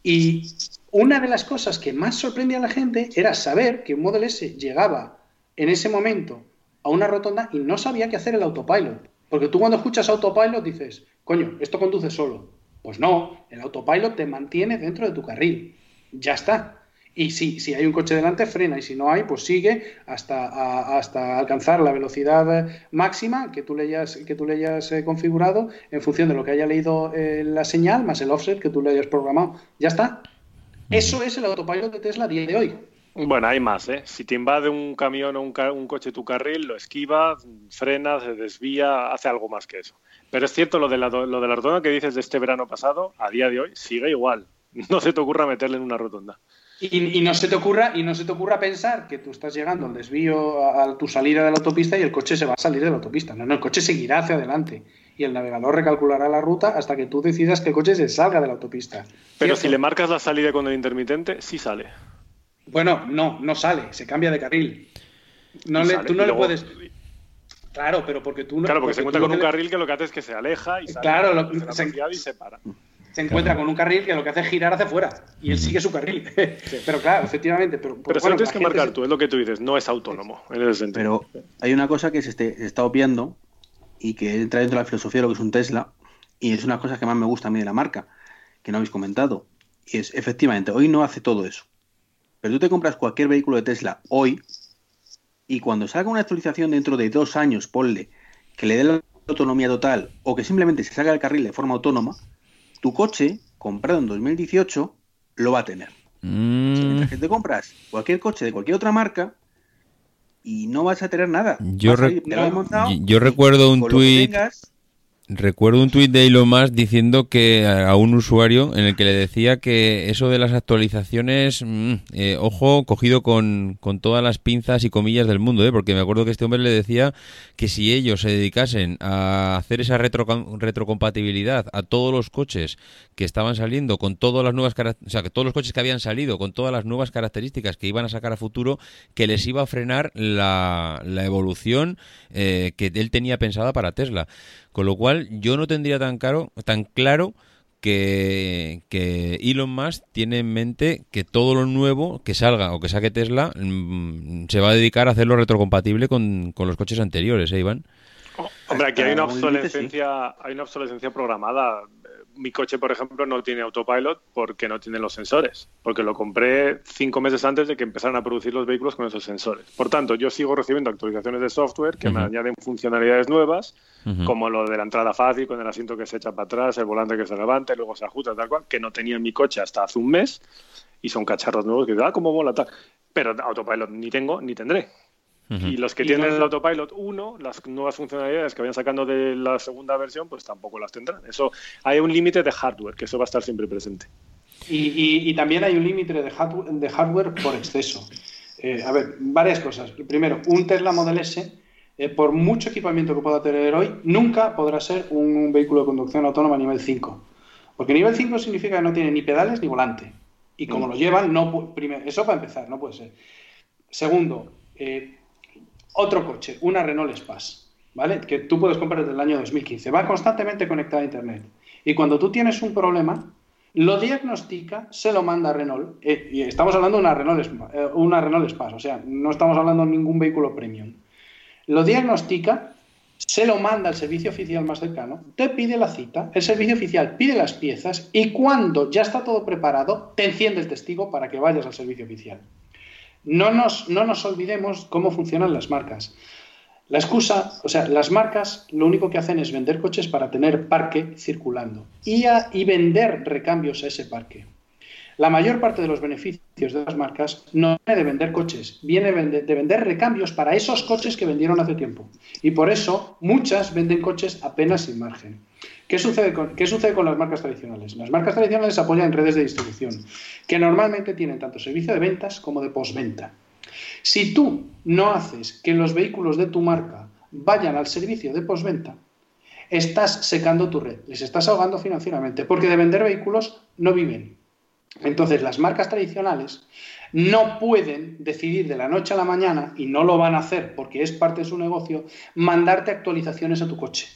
y una de las cosas que más sorprendía a la gente era saber que un Model S llegaba en ese momento a una rotonda y no sabía qué hacer el autopilot. Porque tú cuando escuchas autopilot dices, coño, esto conduce solo. Pues no, el autopilot te mantiene dentro de tu carril. Ya está. Y si, si hay un coche delante, frena. Y si no hay, pues sigue hasta, a- hasta alcanzar la velocidad eh, máxima que tú le hayas, que tú le hayas eh, configurado en función de lo que haya leído eh, la señal, más el offset que tú le hayas programado. Ya está. Eso es el autopilot de Tesla a día de hoy. Bueno, hay más, ¿eh? Si te invade un camión o un, ca- un coche tu carril, lo esquiva, frena, se desvía, hace algo más que eso. Pero es cierto, lo de, la, lo de la rotonda que dices de este verano pasado, a día de hoy, sigue igual. No se te ocurra meterle en una rotonda. Y, y no se te ocurra y no se te ocurra pensar que tú estás llegando al desvío a, a tu salida de la autopista y el coche se va a salir de la autopista. No, no, el coche seguirá hacia adelante y el navegador recalculará la ruta hasta que tú decidas que el coche se salga de la autopista. Pero ¿Cierto? si le marcas la salida con el intermitente, sí sale. Bueno, no, no sale, se cambia de carril. No le- sale. tú no le puedes. Claro, pero porque tú no. Claro, porque se encuentra con un le- carril que lo que hace es que se aleja y sale Claro, lo- se- velocidad y se para. Se encuentra con un carril que lo que hace es girar hacia afuera y él sigue su carril. pero claro, efectivamente. Pero, Pero eso bueno, lo tienes que marcar se- tú, es lo que tú dices, no es autónomo en ese sentido. Pero hay una cosa que se, este- se está obviando y que entra dentro de la filosofía de lo que es un Tesla y es una cosa que más me gusta a mí de la marca, que no habéis comentado. Y es, efectivamente, hoy no hace todo eso. Pero tú te compras cualquier vehículo de Tesla hoy y cuando salga una actualización dentro de dos años, ponle, que le dé la autonomía total o que simplemente se salga del carril de forma autónoma, tu coche, comprado en 2018, lo va a tener. Mm, Mientras que te compras cualquier coche de cualquier otra marca y no vas a tener nada. Yo a ir, recuerdo un tuit- tengas, Recuerdo un tuit de Elon Musk diciendo que a un usuario en el que le decía que eso de las actualizaciones, mm, eh, ojo, cogido con, con todas las pinzas y comillas del mundo, ¿eh? porque me acuerdo que este hombre le decía que si ellos se dedicasen a hacer esa retro, retrocompatibilidad a todos los coches que estaban saliendo con todas las nuevas o sea, que todos los coches que habían salido con todas las nuevas características que iban a sacar a futuro, que les iba a frenar la, la evolución eh, que él tenía pensada para Tesla. Con lo cual, yo no tendría tan, caro, tan claro que, que Elon Musk tiene en mente que todo lo nuevo que salga o que saque Tesla mm, se va a dedicar a hacerlo retrocompatible con, con los coches anteriores, ¿eh, Iván? Hombre, aquí hay una obsolescencia, hay una obsolescencia programada. Mi coche, por ejemplo, no tiene autopilot porque no tiene los sensores, porque lo compré cinco meses antes de que empezaran a producir los vehículos con esos sensores. Por tanto, yo sigo recibiendo actualizaciones de software que me añaden funcionalidades nuevas, como lo de la entrada fácil, con el asiento que se echa para atrás, el volante que se levanta, y luego se ajusta, tal cual, que no tenía en mi coche hasta hace un mes, y son cacharros nuevos que, ah, cómo mola, tal. Pero autopilot ni tengo ni tendré. Y los que Y tienen no- el autopilot 1, las nuevas funcionalidades que vayan sacando de la segunda versión, pues tampoco las tendrán. Eso hay un límite de hardware, que eso va a estar siempre presente. Y, y- y también hay un límite de hardware, de hardware por exceso. Eh, a ver, varias cosas. Primero, un Tesla Model S, eh, por mucho equipamiento que pueda tener hoy, nunca podrá ser un vehículo de conducción autónoma nivel 5. Porque nivel 5 significa que no tiene ni pedales ni volante. Y como lo llevan, no primero, eso para empezar, no puede ser. Segundo, eh, otro coche, una Renault Espace, ¿vale? Que tú puedes comprar desde el año 2015. Va constantemente conectada a Internet. Y cuando tú tienes un problema, lo diagnostica, se lo manda a Renault. eh, y estamos hablando de una Renault, eh, una Renault o sea, no estamos hablando de ningún vehículo premium. Lo diagnostica, se lo manda al servicio oficial más cercano, te pide la cita, el servicio oficial pide las piezas y cuando ya está todo preparado, te enciende el testigo para que vayas al servicio oficial. No nos, no nos olvidemos cómo funcionan las marcas. La excusa, o sea, las marcas lo único que hacen es vender coches para tener parque circulando y, a- y vender recambios a ese parque. La mayor parte de los beneficios de las marcas no viene de vender coches, viene de vender recambios para esos coches que vendieron hace tiempo. Y por eso muchas venden coches apenas sin margen. ¿Qué sucede, con, ¿Qué sucede con las marcas tradicionales? Las marcas tradicionales apoyan redes de distribución, que normalmente tienen tanto servicio de ventas como de postventa. Si tú no haces que los vehículos de tu marca vayan al servicio de postventa, estás secando tu red, les estás ahogando financieramente, porque de vender vehículos no viven. Entonces, las marcas tradicionales no pueden decidir de la noche a la mañana, y no lo van a hacer porque es parte de su negocio, mandarte actualizaciones a tu coche.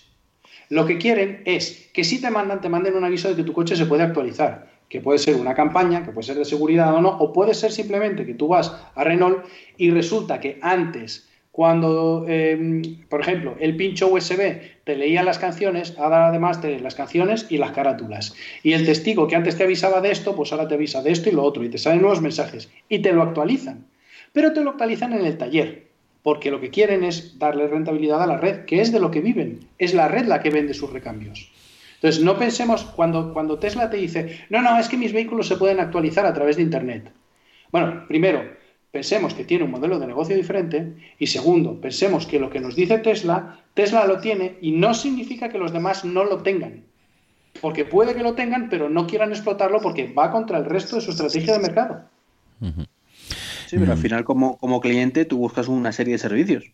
Lo que quieren es que si te mandan, te manden un aviso de que tu coche se puede actualizar, que puede ser una campaña, que puede ser de seguridad o no, o puede ser simplemente que tú vas a Renault y resulta que antes, cuando, eh, por ejemplo, el pincho USB te leía las canciones, ahora además te las canciones y las carátulas. Y el testigo que antes te avisaba de esto, pues ahora te avisa de esto y lo otro, y te salen nuevos mensajes, y te lo actualizan. Pero te lo actualizan en el taller, porque lo que quieren es darle rentabilidad a la red, que es de lo que viven. Es la red la que vende sus recambios. Entonces, no pensemos cuando, cuando Tesla te dice, no, no, es que mis vehículos se pueden actualizar a través de Internet. Bueno, primero, pensemos que tiene un modelo de negocio diferente y segundo, pensemos que lo que nos dice Tesla, Tesla lo tiene y no significa que los demás no lo tengan. Porque puede que lo tengan, pero no quieran explotarlo porque va contra el resto de su estrategia de mercado. Sí, pero al final como, como cliente tú buscas una serie de servicios.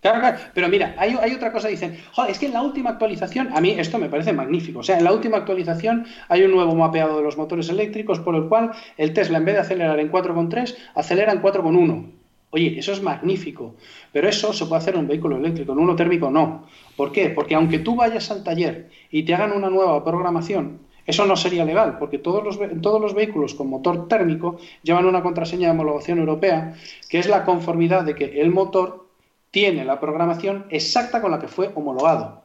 Pero mira, hay, otra cosa, dicen, es que en la última actualización, a mí esto me parece magnífico. O sea, en la última actualización hay un nuevo mapeado de los motores eléctricos por el cual el Tesla, en vez de acelerar en 4,3, acelera en 4,1. Oye, eso es magnífico. Pero eso se puede hacer en un vehículo eléctrico, en uno térmico no. ¿Por qué? Porque aunque tú vayas al taller y te hagan una nueva programación, eso no sería legal, porque todos los, todos los vehículos con motor térmico llevan una contraseña de homologación europea, que es la conformidad de que el motor tiene la programación exacta con la que fue homologado.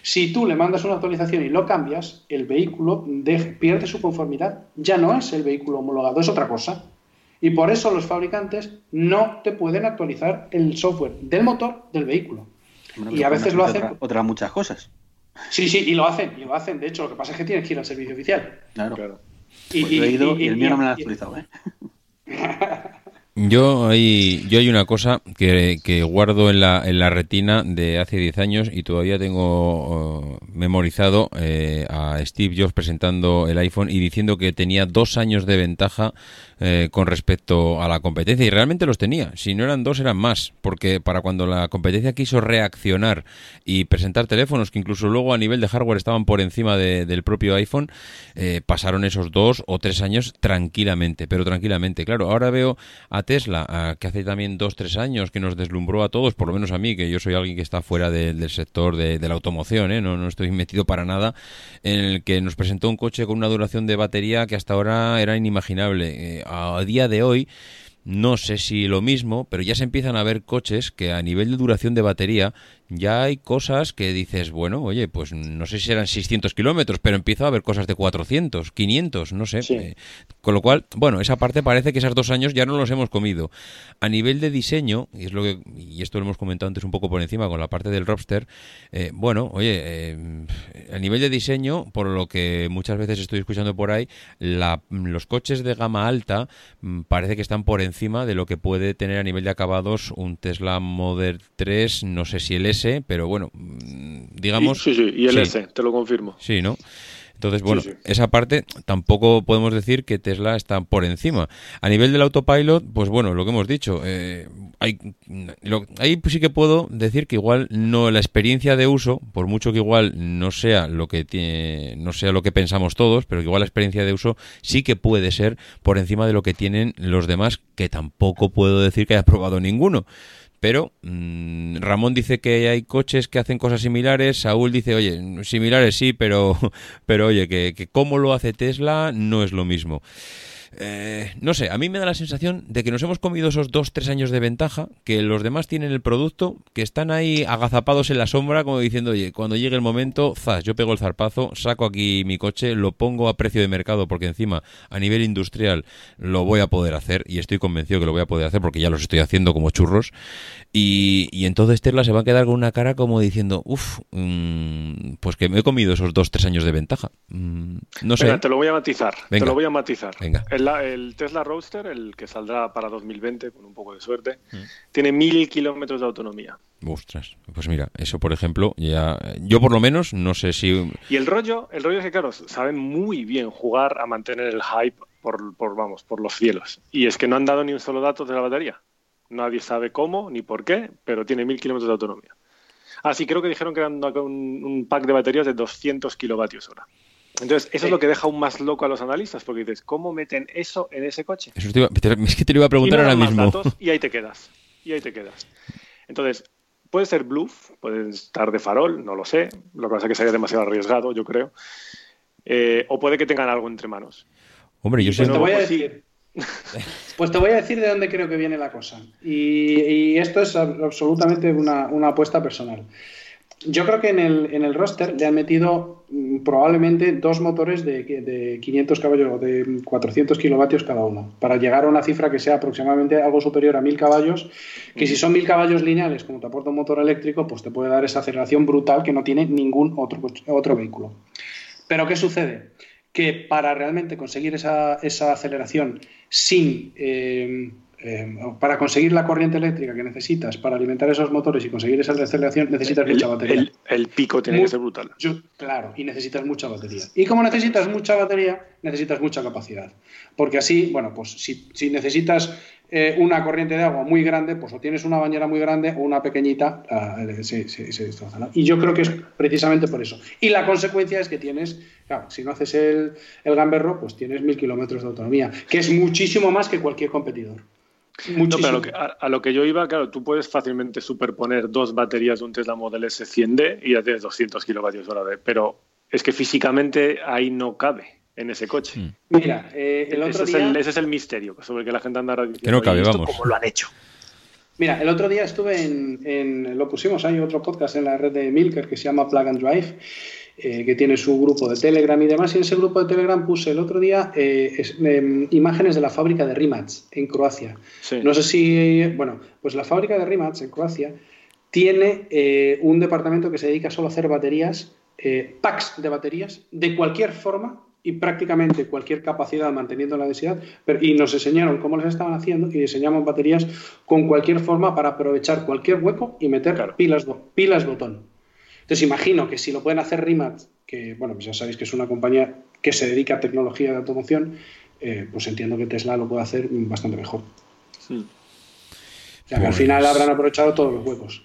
Si tú le mandas una actualización y lo cambias, el vehículo de- pierde su conformidad. Ya no es el vehículo homologado, es otra cosa. Y por eso los fabricantes no te pueden actualizar el software del motor del vehículo. Bueno, Y a veces lo hacen- otra- otras muchas cosas. Sí, sí, y lo hacen, y lo hacen. De hecho, lo que pasa es que tienes que ir al servicio oficial. Claro. Claro. Y, Pues lo he ido y, el mío no me lo ha y- actualizado, ¿eh? Yo hay, yo hay una cosa que, que guardo en la, en la retina de hace 10 años y todavía tengo eh, memorizado eh, a Steve Jobs presentando el iPhone y diciendo que tenía dos años de ventaja eh, con respecto a la competencia y realmente los tenía. Si no eran dos, eran más, porque para cuando la competencia quiso reaccionar y presentar teléfonos que incluso luego a nivel de hardware estaban por encima de- del propio iPhone, eh, pasaron esos dos o tres años tranquilamente, pero tranquilamente. Claro, ahora veo a Tesla, a- que hace también dos, tres años que nos deslumbró a todos, por lo menos a mí, que yo soy alguien que está fuera de- del sector de, la automoción, ¿eh? no, no estoy metido para nada, en el que nos presentó un coche con una duración de batería que hasta ahora era inimaginable. A día de hoy, no sé si lo mismo, pero ya se empiezan a ver coches que a nivel de duración de batería ya hay cosas que dices, bueno, oye, pues no sé si eran 600 kilómetros, pero empiezo a ver cosas de 400, 500, no sé. Sí. Eh, con lo cual, bueno, esa parte parece que esos dos años ya no los hemos comido. A nivel de diseño, y es lo que, y esto lo hemos comentado antes un poco por encima con la parte del Robster, eh, bueno, oye, eh, a nivel de diseño, por lo que muchas veces estoy escuchando por ahí, la- los coches de gama alta mm, parece que están por encima de lo que puede tener a nivel de acabados un Tesla Model 3, no sé si el S, pero bueno, mm, digamos... sí, sí, y el sí. S, te lo confirmo. Sí, ¿no? Entonces, bueno, Sí, sí. esa parte tampoco podemos decir que Tesla está por encima. A nivel del autopilot, pues bueno, lo que hemos dicho, eh, hay, lo- ahí pues sí que puedo decir que igual no la experiencia de uso, por mucho que igual no sea lo que tiene, no sea lo que pensamos todos, pero que igual la experiencia de uso sí que puede ser por encima de lo que tienen los demás, que tampoco puedo decir que haya probado ninguno. Pero mm, Ramón dice que hay coches que hacen cosas similares. Saúl dice, oye, similares sí, pero, pero oye, que, que cómo lo hace Tesla no es lo mismo. Eh, no sé, a mí me da la sensación de que nos hemos comido esos dos, tres años de ventaja, que los demás tienen el producto, que están ahí agazapados en la sombra, como diciendo, oye, cuando llegue el momento, zas, yo pego el zarpazo, saco aquí mi coche, lo pongo a precio de mercado, porque encima, a nivel industrial, lo voy a poder hacer, y estoy convencido que lo voy a poder hacer, porque ya los estoy haciendo como churros, y, y entonces Tesla se va a quedar con una cara como diciendo, uff, pues que me he comido esos dos, tres años de ventaja. Mm, no sé. Venga, te lo voy a matizar. Venga. Te lo voy a matizar. Venga. El, el Tesla Roadster, el que saldrá para 2020, con un poco de suerte, Mm. tiene mil kilómetros de autonomía. Ostras, pues mira, eso por ejemplo, ya yo por lo menos no sé si Y el rollo, el rollo es que, claro, saben muy bien jugar a mantener el hype por, por, vamos, por los cielos. Y es que no han dado ni un solo dato de la batería. Nadie sabe cómo ni por qué, pero tiene mil kilómetros de autonomía. Ah, sí, creo que dijeron que era un, un pack de baterías de 200 kilovatios hora. Entonces, eso es lo que deja aún más loco a los analistas, porque dices, ¿cómo meten eso en ese coche? eso te iba- te- es que te lo iba a preguntar y ahora más mismo. datos y ahí te quedas. Y ahí te quedas. Entonces, puede ser bluff, puede estar de farol, no lo sé. Lo que pasa es que sería demasiado arriesgado, yo creo. Eh, o puede que tengan algo entre manos. Hombre, yo sé Pues te voy a pues sí. decir. Pues te voy a decir de dónde creo que viene la cosa. Y, y esto es ab- absolutamente una, una apuesta personal. Yo creo que en el, en el roster le han metido mm, probablemente dos motores de, de 500 caballos o de 400 kilovatios cada uno, para llegar a una cifra que sea aproximadamente algo superior a 1000 caballos, que si son 1000 caballos lineales, como te aporta un motor eléctrico, pues te puede dar esa aceleración brutal que no tiene ningún otro, otro vehículo. Pero ¿qué sucede? Que para realmente conseguir esa, esa aceleración sin... eh, eh, para conseguir la corriente eléctrica que necesitas para alimentar esos motores y conseguir esa aceleración necesitas El, mucha batería. el- el pico tiene que ser brutal. Yo- claro, y necesitas mucha batería. Y como necesitas mucha batería, necesitas mucha capacidad. Porque así, bueno, pues si, si necesitas eh, una corriente de agua muy grande, pues o tienes una bañera muy grande o una pequeñita, ah, eh, se, se- se destroza. ¿no? Y yo creo que es precisamente por eso. Y la consecuencia es que tienes, claro, si no haces el, el gamberro, pues tienes mil kilómetros de autonomía, que es muchísimo más que cualquier competidor. No, Muchísimo. pero a lo, que, a, a lo que yo iba, claro, tú puedes fácilmente superponer dos baterías de un Tesla Model S 100D y ya tienes 200 kilovatios hora de. Pero es que físicamente ahí no cabe en ese coche. Mm. Mira, eh, el ese, otro es día... el, ese es el misterio sobre el que la gente anda diciendo. Que no cabe, "¿Y esto vamos". ¿Cómo lo han hecho? Mira, el otro día estuve en, en- lo pusimos, hay otro podcast en la red de Milker que se llama Plug and Drive, eh, que tiene su grupo de Telegram y demás, y en ese grupo de Telegram puse el otro día eh, es- em, imágenes de la fábrica de Rimac en Croacia. Sí. No sé si, bueno, pues la fábrica de Rimac en Croacia tiene eh, un departamento que se dedica solo a hacer baterías, packs de baterías, de cualquier forma, y prácticamente cualquier capacidad manteniendo la densidad, pero, y nos enseñaron cómo las estaban haciendo y diseñamos baterías con cualquier forma para aprovechar cualquier hueco y meter Claro. pilas, pilas botón. Entonces imagino que si lo pueden hacer Rimat, que bueno, pues ya sabéis que es una compañía que se dedica a tecnología de automoción, eh, pues entiendo que Tesla lo puede hacer bastante mejor. O sea, que al Pues- final habrán aprovechado todos los huecos.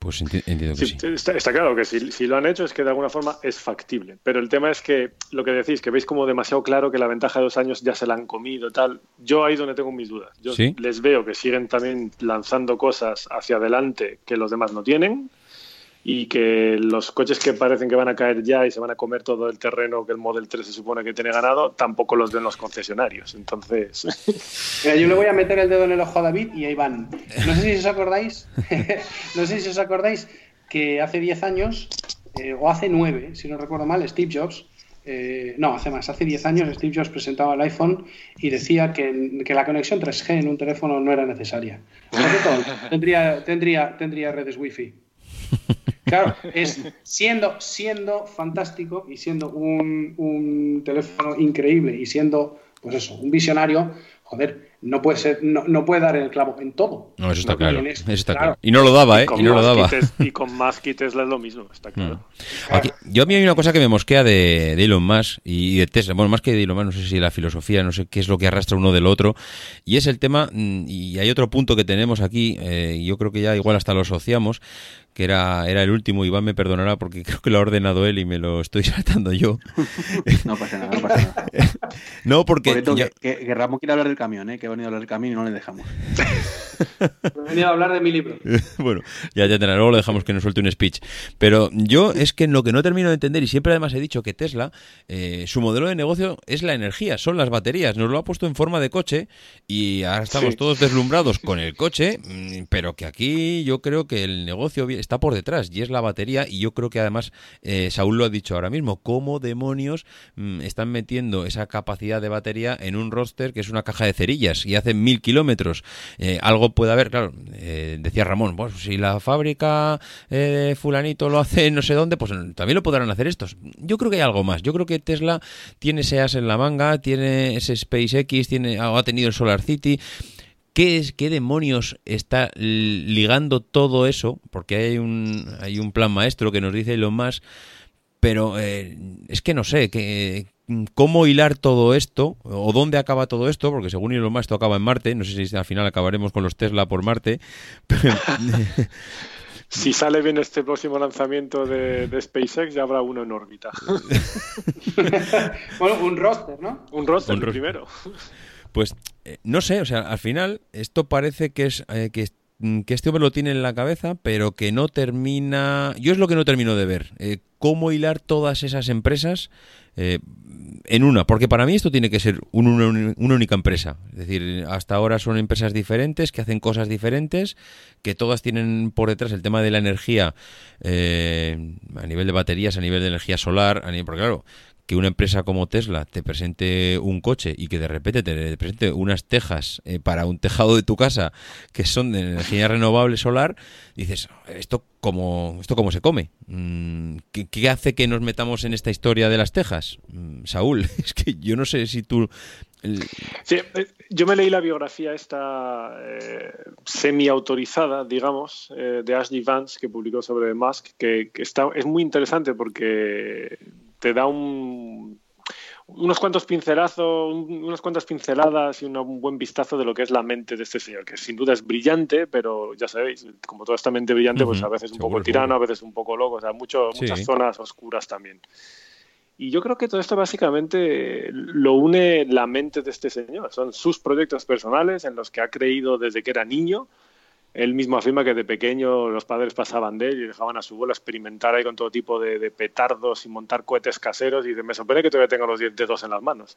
Pues enti- entiendo que Sí, sí. Está, está claro que si, si lo han hecho es que de alguna forma es factible. Pero el tema es que lo que decís, que veis como demasiado claro que la ventaja de dos años ya se la han comido, tal. Yo ahí donde tengo mis dudas. Yo ¿Sí? les veo que siguen también lanzando cosas hacia adelante que los demás no tienen y que los coches que parecen que van a caer ya y se van a comer todo el terreno que el Model 3 se supone que tiene ganado, tampoco los ven los concesionarios. Entonces, Mira, yo le voy a meter el dedo en el ojo a David y ahí van. No sé si os acordáis, no sé si os acordáis que hace 10 años, eh, o hace 9, si no recuerdo mal, Steve Jobs, eh, no, hace más, hace 10 años Steve Jobs presentaba el iPhone y decía que, que la conexión 3G en un teléfono no era necesaria. Por tendría, tendría, tendría redes Wi-Fi. Claro, es siendo, siendo fantástico y siendo un, un teléfono increíble y siendo, pues eso, un visionario, joder, no puede ser, no, no puede dar el clavo en todo. No, eso está claro. tiene es- Eso está claro. claro. Y no lo daba, ¿eh? Y no lo daba. Y con Musk y Tesla es lo mismo, está claro. Aquí- yo a mí hay una cosa que me mosquea de, de Elon Musk y de Tesla. Bueno, más que de Elon Musk, no sé si la filosofía, no sé qué es lo que arrastra uno del otro. Y es el tema, mm, y hay otro punto que tenemos aquí, eh, y yo creo que ya igual hasta lo asociamos, que era, era el último, Iván me perdonará porque creo que lo ha ordenado él y me lo estoy saltando yo. No pasa nada, no pasa nada. No, porque... Por ya- que Ramón quiere hablar del camión, ¿eh? que ha venido a hablar del camión y no le dejamos. He venido a hablar de mi libro. bueno, ya, ya tendrá, luego lo dejamos que nos suelte un speech. Pero yo es que lo que no termino de entender, y siempre además he dicho que Tesla, eh, su modelo de negocio es la energía, son las baterías. Nos lo ha puesto en forma de coche y ahora estamos Sí. todos deslumbrados con el coche, mm, pero que aquí yo creo que el negocio está por detrás y es la batería. Y yo creo que además eh, Saúl lo ha dicho ahora mismo, cómo demonios mm, están metiendo esa capacidad de batería en un roster que es una caja de cerillas y hace mil kilómetros. Eh, algo puede haber, claro, eh, decía Ramón, pues si la fábrica eh, fulanito lo hace no sé dónde, pues también lo podrán hacer estos. Yo creo que hay algo más. Yo creo que Tesla tiene ese as en la manga, tiene ese SpaceX, tiene, ha tenido el Solar City. ¿Qué, es, ¿Qué demonios está ligando todo eso? Porque hay un, hay un plan maestro que nos dice lo más, pero eh, es que no sé, que, cómo hilar todo esto o dónde acaba todo esto, porque según Elon Musk esto acaba en Marte, no sé si al final acabaremos con los Tesla por Marte. Si sale bien este próximo lanzamiento de, de SpaceX, ya habrá uno en órbita. Bueno, un roster, ¿no? Un roster Un el roster. primero. Pues eh, no sé, o sea, al final esto parece que es eh, que, que este hombre lo tiene en la cabeza, pero que no termina. Yo es lo que no termino de ver. eh, cómo hilar todas esas empresas eh, en una, porque para mí esto tiene que ser un- una, una única empresa. Es decir, hasta ahora son empresas diferentes que hacen cosas diferentes, que todas tienen por detrás el tema de la energía eh, a nivel de baterías, a nivel de energía solar, a nivel, porque claro, que una empresa como Tesla te presente un coche y que de repente te presente unas tejas eh, para un tejado de tu casa que son de energía renovable solar, dices, ¿esto cómo, esto cómo se come? Mm, ¿Qué, qué hace que nos metamos en esta historia de las tejas? Mm, Saúl, es que yo no sé si tú... Sí, eh, yo me leí la biografía esta eh, semi-autorizada, digamos, eh, de Ashley Vance que publicó sobre Musk, que, que está, es muy interesante porque te da un, unos cuantos pincelazos, un- unas cuantas pinceladas y una- un buen vistazo de lo que es la mente de este señor, que sin duda es brillante, pero ya sabéis, como toda esta mente brillante, pues a veces un poco tirano, a veces un poco loco, o sea, mucho, Sí. muchas zonas oscuras también. Y yo creo que todo esto básicamente lo une la mente de este señor. Son sus proyectos personales en los que ha creído desde que era niño. Él mismo afirma que de pequeño los padres pasaban de él y dejaban a su abuelo experimentar ahí con todo tipo de, petardos y montar cohetes caseros. Y dice, me sorprende que todavía tenga los 10 dedos en las manos.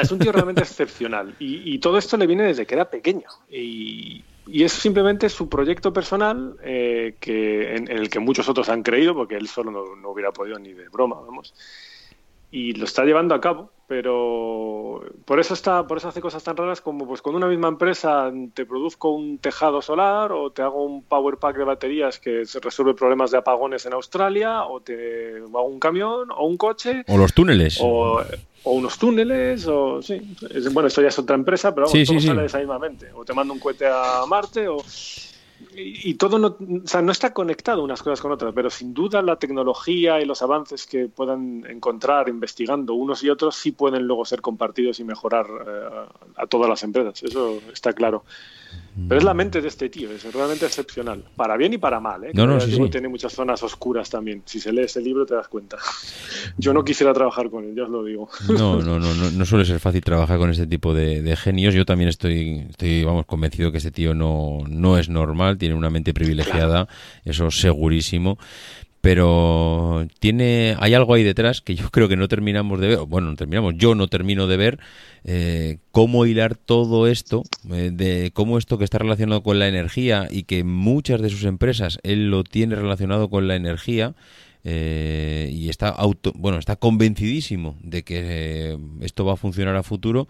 Es un tío realmente excepcional. Y, todo esto le viene desde que era pequeño. Y, y es simplemente su proyecto personal eh, que, en, en el que muchos otros han creído, porque él solo no, no hubiera podido ni de broma, vamos. Y lo está llevando a cabo, pero por eso está, por eso hace cosas tan raras como pues con una misma empresa te produzco un tejado solar o te hago un power pack de baterías que se resuelve problemas de apagones en Australia o te hago un camión o un coche O los túneles. o, o unos túneles o sí, bueno esto ya es otra empresa pero vamos, Sí, todo sí, sí. sale de esa misma mente o te mando un cohete a Marte o y, todo no, o sea, no está conectado unas cosas con otras, pero sin duda la tecnología y los avances que puedan encontrar investigando unos y otros sí pueden luego ser compartidos y mejorar eh, a todas las empresas. Eso está claro. Pero es la mente de este tío, es realmente excepcional. Para bien y para mal, ¿eh? No, no, sí, sí. Tiene muchas zonas oscuras también. Si se lee ese libro te das cuenta. Yo no quisiera trabajar con él, ya os lo digo. No, no, no, no, no suele ser fácil trabajar con este tipo de, de genios. Yo también estoy, estoy, vamos, convencido que este tío no, no es normal, tiene una mente privilegiada, eso segurísimo. Pero tiene, hay algo ahí detrás que yo creo que no terminamos de ver, bueno, no terminamos, yo no termino de ver eh, cómo hilar todo esto, eh, de cómo esto que está relacionado con la energía y que muchas de sus empresas él lo tiene relacionado con la energía, eh, y está auto, bueno, está convencidísimo de que eh, esto va a funcionar a futuro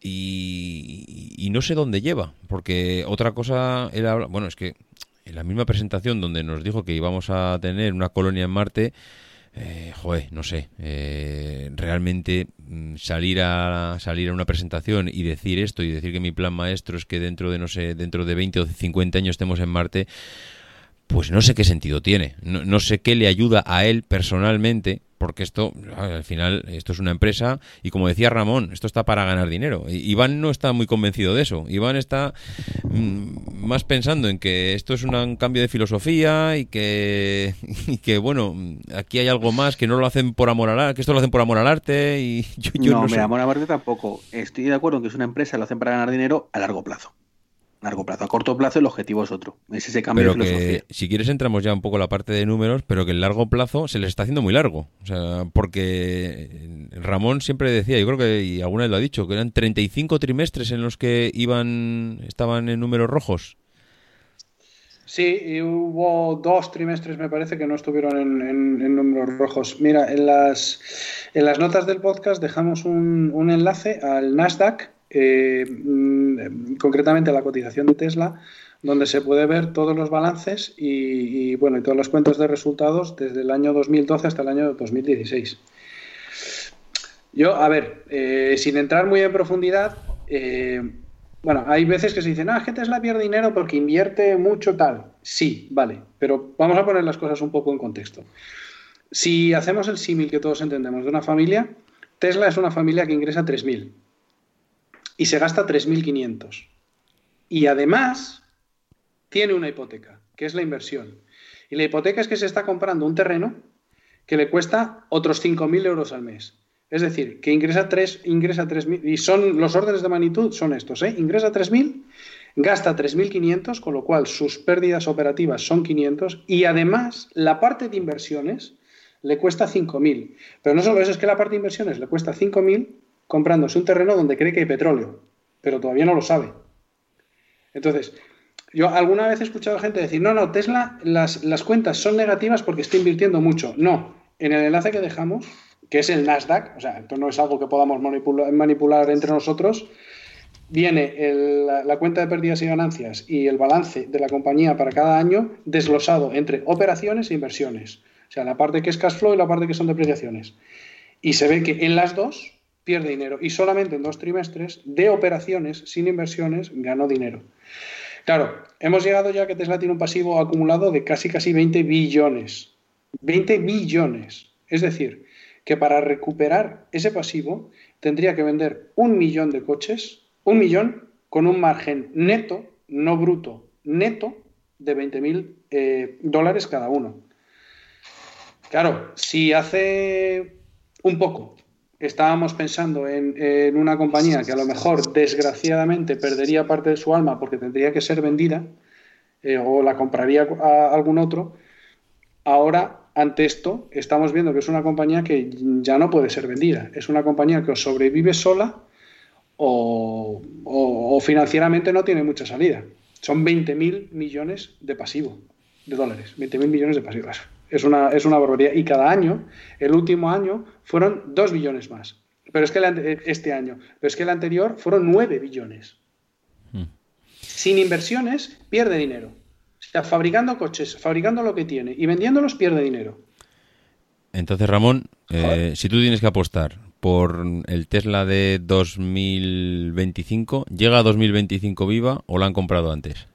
y, y no sé dónde lleva, porque otra cosa era, bueno, es que en la misma presentación donde nos dijo que íbamos a tener una colonia en Marte, eh, joder, no sé, eh, realmente mm, salir a salir a una presentación y decir esto y decir que mi plan maestro es que dentro de no sé, dentro de 20 o 50 años estemos en Marte, pues no sé qué sentido tiene. No, no sé qué le ayuda a él personalmente, porque esto, al final, esto es una empresa y como decía Ramón, esto está para ganar dinero. Iván no está muy convencido de eso. Iván está mm, más pensando en que esto es una- un cambio de filosofía y que, y que, bueno, aquí hay algo más que no lo hacen por amor al arte, que esto lo hacen por amor al arte y yo, yo no, no, me sé. amor a Marte tampoco. Estoy de acuerdo en que es una empresa, lo hacen para ganar dinero a largo plazo. Largo plazo. A corto plazo el objetivo es otro. Es ese cambio Pero de filosofía. que, si quieres, entramos ya un poco a la parte de números, pero que el largo plazo se les está haciendo muy largo. O sea, porque Ramón siempre decía, yo creo que, y alguna vez lo ha dicho, que eran 35 trimestres en los que iban, estaban en números rojos. Sí, y hubo dos trimestres, me parece, que no estuvieron en, en- en números rojos. Mira, en las, en las notas del podcast dejamos un, un enlace al Nasdaq, eh, mm, concretamente la cotización de Tesla, donde se puede ver todos los balances y, bueno, y todas las cuentas de resultados desde el año 2012 hasta el año 2016. Yo, a ver, eh, sin entrar muy en profundidad, eh, bueno, hay veces que se dicen, ah, es que Tesla pierde dinero porque invierte mucho tal. Sí, vale, pero vamos a poner las cosas un poco en contexto. Si hacemos el símil que todos entendemos de una familia, Tesla es una familia que ingresa 3.000 y se gasta 3.500. Y además tiene una hipoteca, que es la inversión. Y la hipoteca es que se está comprando un terreno que le cuesta otros 5.000 euros al mes. Es decir, que ingresa 3, ingresa 3.000, y son los órdenes de magnitud son estos, ¿eh? Ingresa 3.000, gasta 3.500, con lo cual sus pérdidas operativas son 500, y además la parte de inversiones le cuesta 5.000. Pero no solo eso, es que la parte de inversiones le cuesta 5.000 comprándose un terreno donde cree que hay petróleo, pero todavía no lo sabe. Entonces, yo alguna vez he escuchado gente decir, no, no, Tesla, las, las cuentas son negativas porque está invirtiendo mucho. No, en el enlace que dejamos, que es el Nasdaq, o sea, esto no es algo que podamos manipula- manipular entre nosotros, viene la, la cuenta de pérdidas y ganancias y el balance de la compañía para cada año desglosado entre operaciones e inversiones. O sea, la parte que es cash flow y la parte que son depreciaciones. Y se ve que en las dos pierde dinero y solamente en dos trimestres de operaciones sin inversiones ganó dinero. Claro, hemos llegado ya que Tesla tiene un pasivo acumulado de casi casi 20 billones. 20 billones. Es decir, que para recuperar ese pasivo tendría que vender un millón de coches, un millón con un margen neto, no bruto, neto de 20 mil eh, dólares cada uno. Claro, si hace un poco estábamos pensando en, una compañía que a lo mejor desgraciadamente perdería parte de su alma porque tendría que ser vendida eh, o la compraría a algún otro, ahora ante esto estamos viendo que es una compañía que ya no puede ser vendida. Es una compañía que sobrevive sola o, o- o financieramente no tiene mucha salida. Son 20.000 millones de pasivo, de dólares. 20.000 millones de pasivos. Es una, es una barbaridad. Y cada año, el último año, fueron 2 billones más. Pero es que el ante- este año, pero es que el anterior fueron 9 billones. Hmm. Sin inversiones, pierde dinero. O sea, fabricando coches, fabricando lo que tiene y vendiéndolos, pierde dinero. Entonces, Ramón, eh, si tú tienes que apostar por el Tesla de 2025, ¿llega a 2025 viva o la han comprado antes?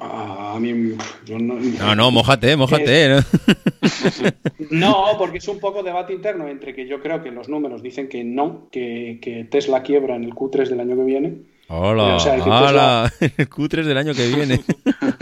Ah, a mí, yo no, No, no, mojate, mojate. ¿eh? No, porque es un poco debate interno entre que yo creo que los números dicen que no, que, que Tesla quiebra en el Q3 del año que viene. Hola, O sea, que hola, el Q3 del año que viene.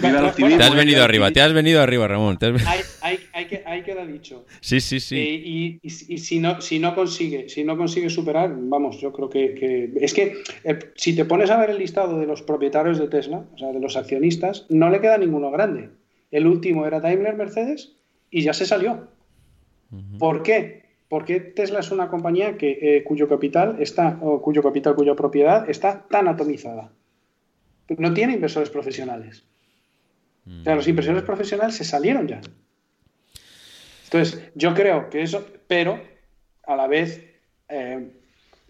Te has venido arriba, te has venido arriba, Ramón. te has Hay, hay, hay que, hay queda dicho. Sí, sí, sí. Eh, y, y- y si no si no consigue si no consigue superar vamos yo creo que, que- es que eh, si te pones a ver el listado de los propietarios de Tesla o sea de los accionistas no le queda ninguno grande el último era Daimler Mercedes y ya se salió ¿por qué? Porque Tesla es una compañía que eh, cuyo capital está o cuyo capital cuya propiedad está tan atomizada no tiene inversores profesionales. O sea los inversores profesionales se salieron ya. Entonces, yo creo que eso, pero a la vez eh,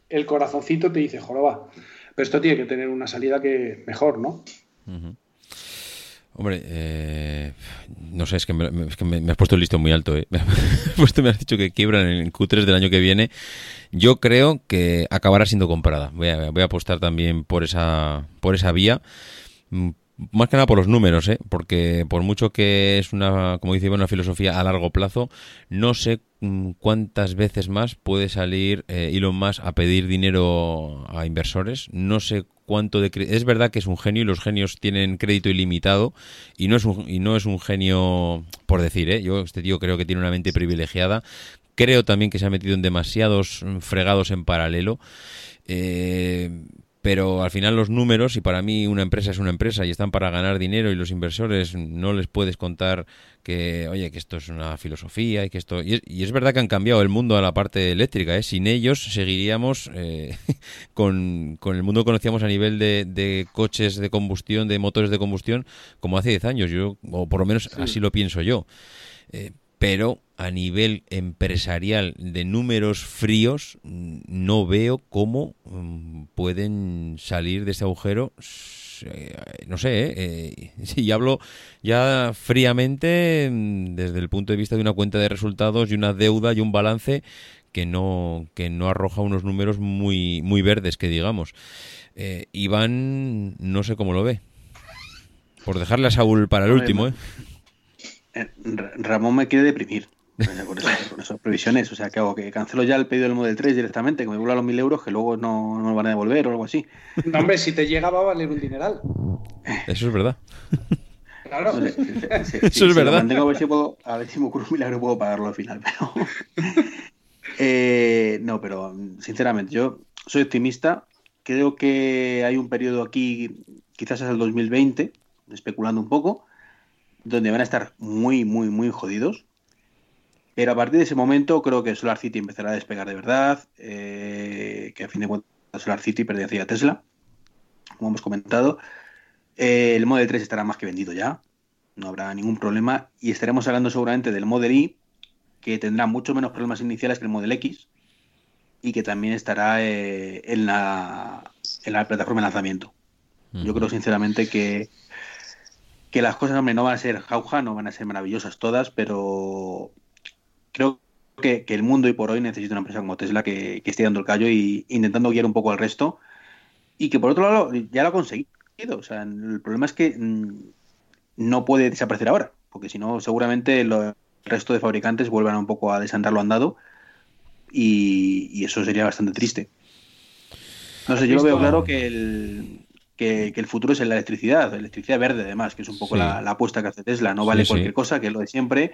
el corazoncito te dice, joroba, pero esto tiene que tener una salida que mejor, ¿no? Hombre, eh, no sé, es que, me, has puesto el listón muy alto. ¿eh? Me has me has dicho que quiebran en el Q3 del año que viene. Yo creo que acabará siendo comprada. Voy a, voy a apostar también por esa, por esa vía. Más que nada por los números, ¿eh? porque por mucho que es una, como dice una filosofía a largo plazo, no sé mm, cuántas veces más puede salir eh, Elon Musk a pedir dinero a inversores. No sé cuánto de es verdad que es un genio y los genios tienen crédito ilimitado y no es un y no es un genio por decir, ¿eh? Yo este tío creo que tiene una mente privilegiada. Creo también que se ha metido en demasiados fregados en paralelo. Eh, pero al final los números, y para mí una empresa es una empresa y están para ganar dinero y los inversores no les puedes contar que, oye, que esto es una filosofía y que esto... Y es, y es verdad que han cambiado el mundo a la parte eléctrica, ¿eh? Sin ellos seguiríamos eh, con, con el mundo que conocíamos a nivel de, de coches de combustión, de motores de combustión, como hace 10 años, yo o por lo menos así lo pienso yo. Eh, pero a nivel empresarial de números fríos no veo cómo mm, pueden salir de ese agujero eh, no sé eh, eh, si hablo ya fríamente mm, desde el punto de vista de una cuenta de resultados y una deuda y un balance que no que no arroja unos números muy muy verdes que digamos. Eh, Iván no sé cómo lo ve. Por dejarle a Saúl para el último ¿eh? Ra- Ramón me quiere deprimir con, esas, con esas previsiones. O sea, ¿qué hago? ¿Que cancelo ya el pedido del Model 3 directamente? ¿Que me vuelva a los 1000 euros que luego no, no me van a devolver o algo así? No, hombre, si te llega va a valer un dineral. eso es verdad Claro. No sé, Eso es verdad. mantengo, a, ver si puedo, a ver si me ocurre un milagro y puedo pagarlo al final. Pero Eh, no, pero sinceramente, yo soy optimista. Creo que hay un periodo aquí, quizás hasta el 2020, especulando un poco, donde van a estar muy, muy, muy jodidos. Pero a partir de ese momento creo que Solar City empezará a despegar de verdad, eh, que a fin de cuentas Solar City pertenecía a Tesla, como hemos comentado. Eh, el Model 3 estará más que vendido ya, no habrá ningún problema y estaremos hablando seguramente del Model I, que tendrá mucho menos problemas iniciales que el Model X y que también estará eh, en, la, en la plataforma de lanzamiento. Yo creo sinceramente que, que las cosas, hombre, no van a ser jauja, no van a ser maravillosas todas, pero creo que, que el mundo y por hoy necesita una empresa como Tesla que, que esté dando el callo y intentando guiar un poco al resto y que por otro lado ya lo ha conseguido. O sea, el problema es que mm, no puede desaparecer ahora, porque si no, seguramente lo- el resto de fabricantes vuelvan un poco a desandar lo andado y, y eso sería bastante triste. No sé, yo lo veo claro que el, que, que el futuro es en la electricidad, electricidad verde además, que es un poco Sí. la, la apuesta que hace Tesla, no vale sí. cualquier cosa, que es lo de siempre.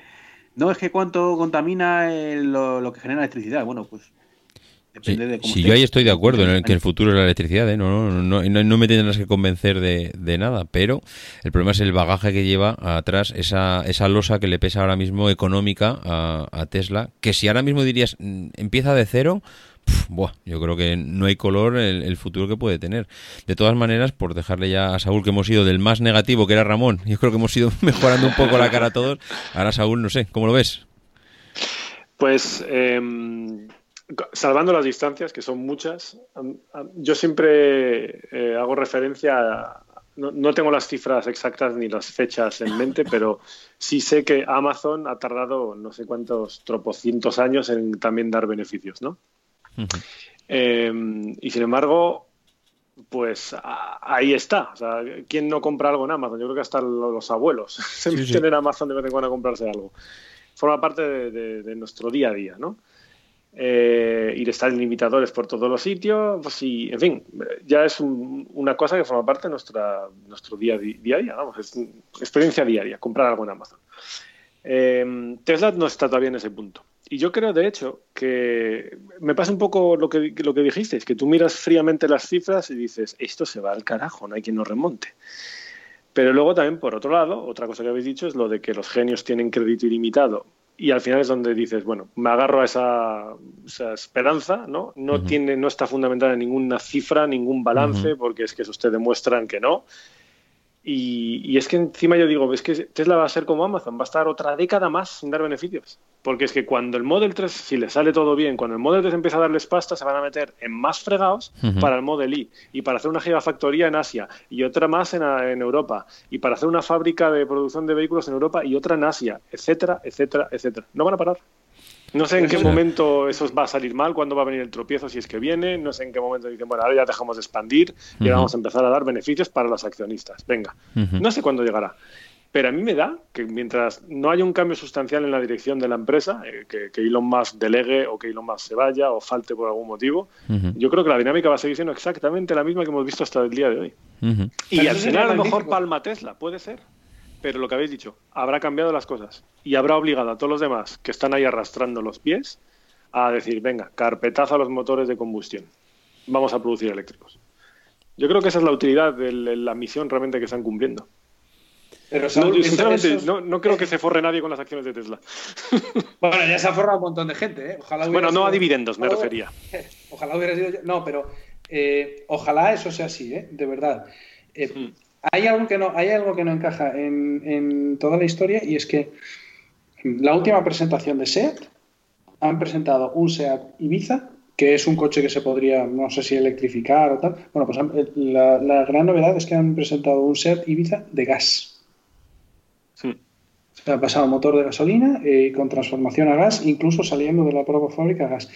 No es que cuánto contamina eh, lo, lo que genera electricidad, bueno, pues Sí, depende de cómo esté. yo ahí estoy de acuerdo en el que el futuro es la electricidad, ¿eh? no, no, no, no, no me tendrás que convencer de, de nada, pero el problema es el bagaje que lleva atrás esa, esa losa que le pesa ahora mismo económica a, a Tesla, que si ahora mismo dirías mm, empieza de cero, pf, buah, yo creo que no hay color el, el futuro que puede tener. De todas maneras, por dejarle ya a Saúl que hemos ido del más negativo, que era Ramón, yo creo que hemos ido mejorando un poco la cara a todos. Ahora, Saúl, no sé, ¿cómo lo ves? Pues em, salvando las distancias, que son muchas, yo siempre eh, hago referencia a... No, no tengo las cifras exactas ni las fechas en mente, pero sí sé que Amazon ha tardado no sé cuántos tropocientos años en también dar beneficios, ¿no? Eh, y sin embargo, pues a- ahí está. O sea, ¿quién no compra algo en Amazon? Yo creo que hasta lo- los abuelos se Sí, meten sí. en Amazon de vez en cuando a comprarse algo. Forma parte de, de- de nuestro día a día, ¿no? Eh, y de estar en limitadores por todos los sitios, pues sí, en fin, ya es un- una cosa que forma parte de nuestra, nuestro día, a día a día, vamos, es experiencia diaria, comprar algo en Amazon. Eh, Tesla no está todavía en ese punto. Y yo creo, de hecho, que me pasa un poco lo que, lo que dijisteis, que tú miras fríamente las cifras y dices, esto se va al carajo, no hay quien nos remonte. Pero luego también, por otro lado, otra cosa que habéis dicho es lo de que los genios tienen crédito ilimitado. Y al final es donde dices, bueno, me agarro a esa, esa esperanza, ¿no? No, tiene, no está fundamentada en ninguna cifra, ningún balance, porque es que eso ustedes demuestran que no. Y, y es que encima yo digo, es que Tesla va a ser como Amazon, va a estar otra década más sin dar beneficios. Porque es que cuando el Model 3, si le sale todo bien, cuando el Model 3 empieza a darles pasta, se van a meter en más fregados para el Model I y para hacer una gigafactoría en Asia y otra más en, en Europa y para hacer una fábrica de producción de vehículos en Europa y otra en Asia, etcétera, etcétera, etcétera. No van a parar. No sé en qué momento eso va a salir mal, cuándo va a venir el tropiezo, si es que viene, no sé en qué momento dicen, bueno, ahora ya dejamos de expandir y vamos a empezar a dar beneficios para los accionistas. Venga, no sé cuándo llegará. Pero a mí me da que mientras no haya un cambio sustancial en la dirección de la empresa, eh, que, que Elon Musk delegue o que Elon Musk se vaya o falte por algún motivo, yo creo que la dinámica va a seguir siendo exactamente la misma que hemos visto hasta el día de hoy. Y Pero al final a lo mejor palma Tesla, puede ser. Pero lo que habéis dicho, habrá cambiado las cosas y habrá obligado a todos los demás que están ahí arrastrando los pies a decir, venga, carpetazo a los motores de combustión. Vamos a producir eléctricos. Yo creo que esa es la utilidad de la misión realmente que están cumpliendo. Pero No, sinceramente, no, no creo que se forre nadie con las acciones de Tesla. Bueno, ya se ha forrado un montón de gente, ¿eh? Ojalá Bueno, no sido- a dividendos, me Ojalá- refería. Ojalá hubiera sido yo. No, pero eh, ojalá eso sea así, ¿eh? De verdad. Eh, Mm. Hay, algo que no, hay algo que no encaja en, en toda la historia y es que la última presentación de SEAT han presentado un SEAT Ibiza que es un coche que se podría, no sé si electrificar o tal. Bueno, pues eh, la, la gran novedad es que han presentado un SEAT Ibiza de gas. Se ha pasado motor de gasolina eh, con transformación a gas, incluso saliendo de la propia fábrica a gas.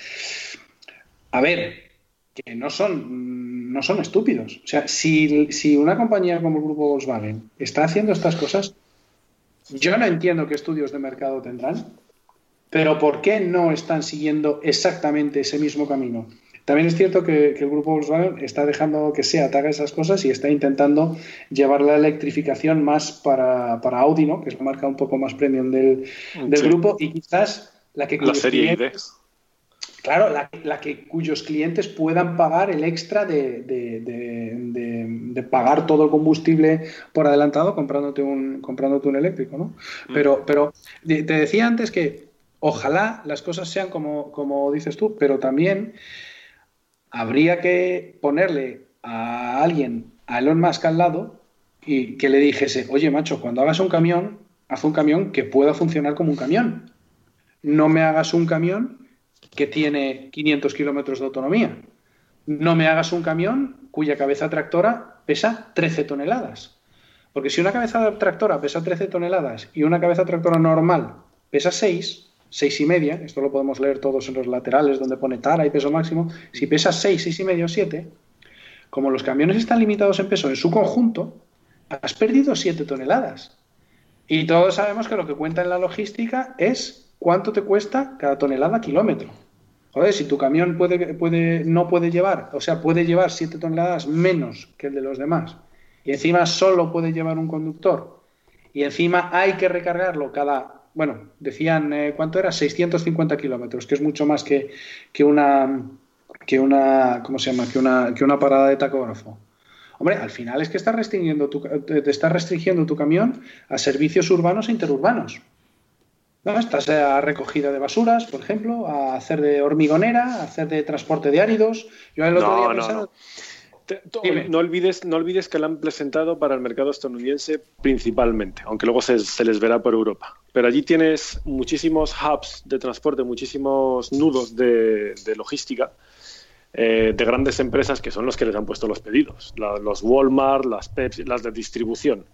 A ver, que no son, no son estúpidos. O sea, si, si una compañía como el grupo Volkswagen está haciendo estas cosas, yo no entiendo qué estudios de mercado tendrán, pero ¿por qué no están siguiendo exactamente ese mismo camino? También es cierto que, que el grupo Volkswagen está dejando que SEAT haga esas cosas y está intentando llevar la electrificación más para, para Audi, ¿no? que es la marca un poco más premium del, del Sí. grupo, y quizás la que La serie ID. Claro, la, la que cuyos clientes puedan pagar el extra de, de- de- pagar todo el combustible por adelantado comprándote un, comprándote un eléctrico, ¿no? Pero, pero de- te decía antes que ojalá las cosas sean como, como dices tú, pero también habría que ponerle a alguien, a Elon Musk al lado, y que le dijese, oye, macho, cuando hagas un camión, haz un camión que pueda funcionar como un camión. No me hagas un camión que tiene 500 kilómetros de autonomía. No me hagas un camión cuya cabeza tractora pesa 13 toneladas. Porque si una cabeza tractora pesa 13 toneladas y una cabeza tractora normal pesa 6, 6 y media, esto lo podemos leer todos en los laterales donde pone tara y peso máximo, si pesa 6, 6 y medio, 7, como los camiones están limitados en peso en su conjunto, has perdido 7 toneladas. Y todos sabemos que lo que cuenta en la logística es cuánto te cuesta cada tonelada kilómetro. Joder, si tu camión puede, puede, no puede llevar, o sea, puede llevar 7 toneladas menos que el de los demás, y encima solo puede llevar un conductor, y encima hay que recargarlo cada, bueno, decían, eh, ¿cuánto era? 650 kilómetros, que es mucho más que, una, que una, ¿cómo se llama? Que una, que una parada de tacógrafo. Hombre, al final es que estás restringiendo tu, te estás restringiendo tu camión a servicios urbanos e interurbanos. ¿No? Estás a recogida de basuras, por ejemplo, a hacer de hormigonera, a hacer de transporte de áridos. Yo el otro No, día no, pensaba- no. Te- to- Dime. no, olvides, no olvides que la han presentado para el mercado estadounidense principalmente, aunque luego se, se les verá por Europa. Pero allí tienes muchísimos hubs de transporte, muchísimos nudos de, de logística eh, de grandes empresas que son los que les han puesto los pedidos. La- los Walmart, las Pepsi, las de distribución.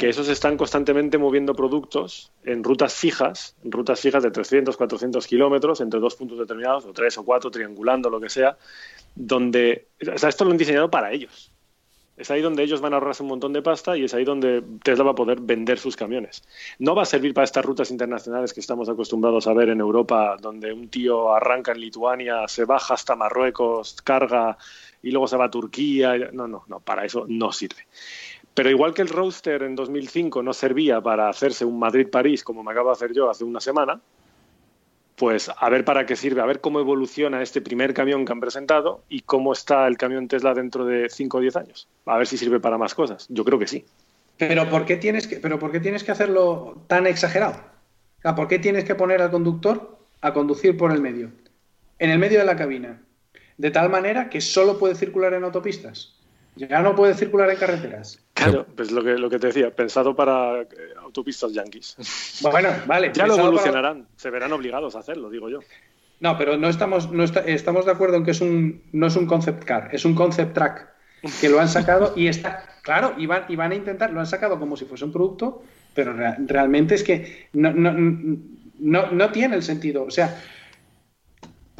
Que esos están constantemente moviendo productos en rutas fijas, en rutas fijas de 300, 400 kilómetros entre dos puntos determinados, o tres o cuatro, triangulando, lo que sea, donde, esto lo han diseñado para ellos. Es ahí donde ellos van a ahorrarse un montón de pasta y es ahí donde Tesla va a poder vender sus camiones. No va a servir para estas rutas internacionales que estamos acostumbrados a ver en Europa, donde un tío arranca en Lituania, se baja hasta Marruecos, carga y luego se va a Turquía. No, no, no, para eso no sirve. Pero igual que el Roadster en 2005 no servía para hacerse un Madrid-París como me acabo de hacer yo hace una semana, pues a ver para qué sirve, a ver cómo evoluciona este primer camión que han presentado y cómo está el camión Tesla dentro de 5 o 10 años. A ver si sirve para más cosas. Yo creo que sí. Pero ¿por qué tienes que, pero ¿por qué tienes que hacerlo tan exagerado? ¿Por qué tienes que poner al conductor a conducir por el medio? En el medio de la cabina. De tal manera que solo puede circular en autopistas. Ya no puede circular en carreteras. Claro, pues lo que, lo que te decía, pensado para eh, autopistas yanquis. Bueno, vale. Ya lo para- evolucionarán, se verán obligados a hacerlo, digo yo. No, pero no estamos, no está- estamos de acuerdo en que es un, no es un concept car, es un concept track que lo han sacado y está, claro, y van, y van a intentar, lo han sacado como si fuese un producto, pero rea- realmente es que no, no, no, no tiene el sentido. O sea,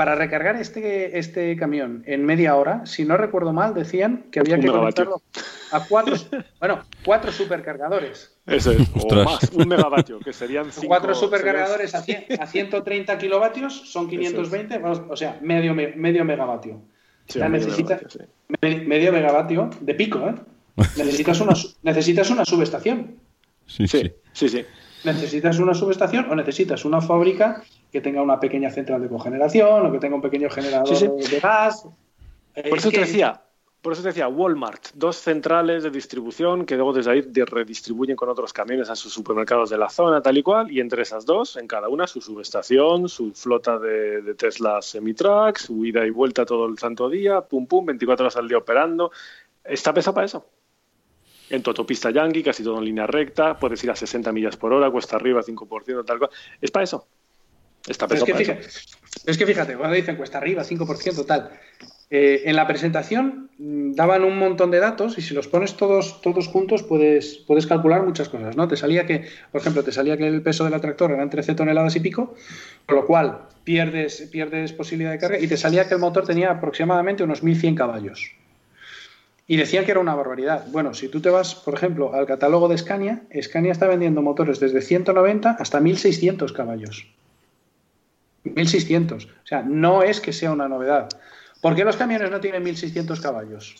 para recargar este, este camión en media hora, si no recuerdo mal, decían que había Un que megavatio. conectarlo a cuatro, bueno, cuatro supercargadores. Eso es, o Ostras. más, un megavatio, que serían cinco, Cuatro serían- supercargadores a, 100 a 130 kilovatios son 520, vamos, o sea, medio, me- medio megavatio. Sí, Ya medio necesita- megavatio, sí. Me- medio megavatio de pico, ¿eh? Necesitas una, su- necesitas una subestación. Sí, Sí, sí. sí, sí. Necesitas una subestación o necesitas una fábrica que tenga una pequeña central de cogeneración o que tenga un pequeño generador Sí, de gas. Por Es eso te que- decía, por eso te decía, Walmart, dos centrales de distribución que luego desde ahí redistribuyen con otros camiones a sus supermercados de la zona, tal y cual, y entre esas dos, en cada una, su subestación, su flota de, de Tesla Semi-Truck, su ida y vuelta todo el santo día, pum pum, 24 horas al día operando. Está pensado para eso. En tu autopista Yankee, casi todo en línea recta, puedes ir a 60 millas por hora, cuesta arriba 5%, tal cual. Es para eso. Está Pero es, que para fíjate, eso. es que fíjate, cuando dicen cuesta arriba, 5%, tal. eh, en la presentación mm, daban un montón de datos y si los pones todos, todos juntos puedes, puedes calcular muchas cosas, ¿no? Te salía que, por ejemplo, te salía que el peso del tractor eran 13 toneladas y pico, con lo cual pierdes, pierdes posibilidad de carga y te salía que el motor tenía aproximadamente unos 1100 caballos. Y decían que era una barbaridad. Bueno, si tú te vas, por ejemplo, al catálogo de Scania, Scania está vendiendo motores desde 190 hasta 1600 caballos. 1600. O sea, no es que sea una novedad. ¿Por qué los camiones no tienen 1600 caballos?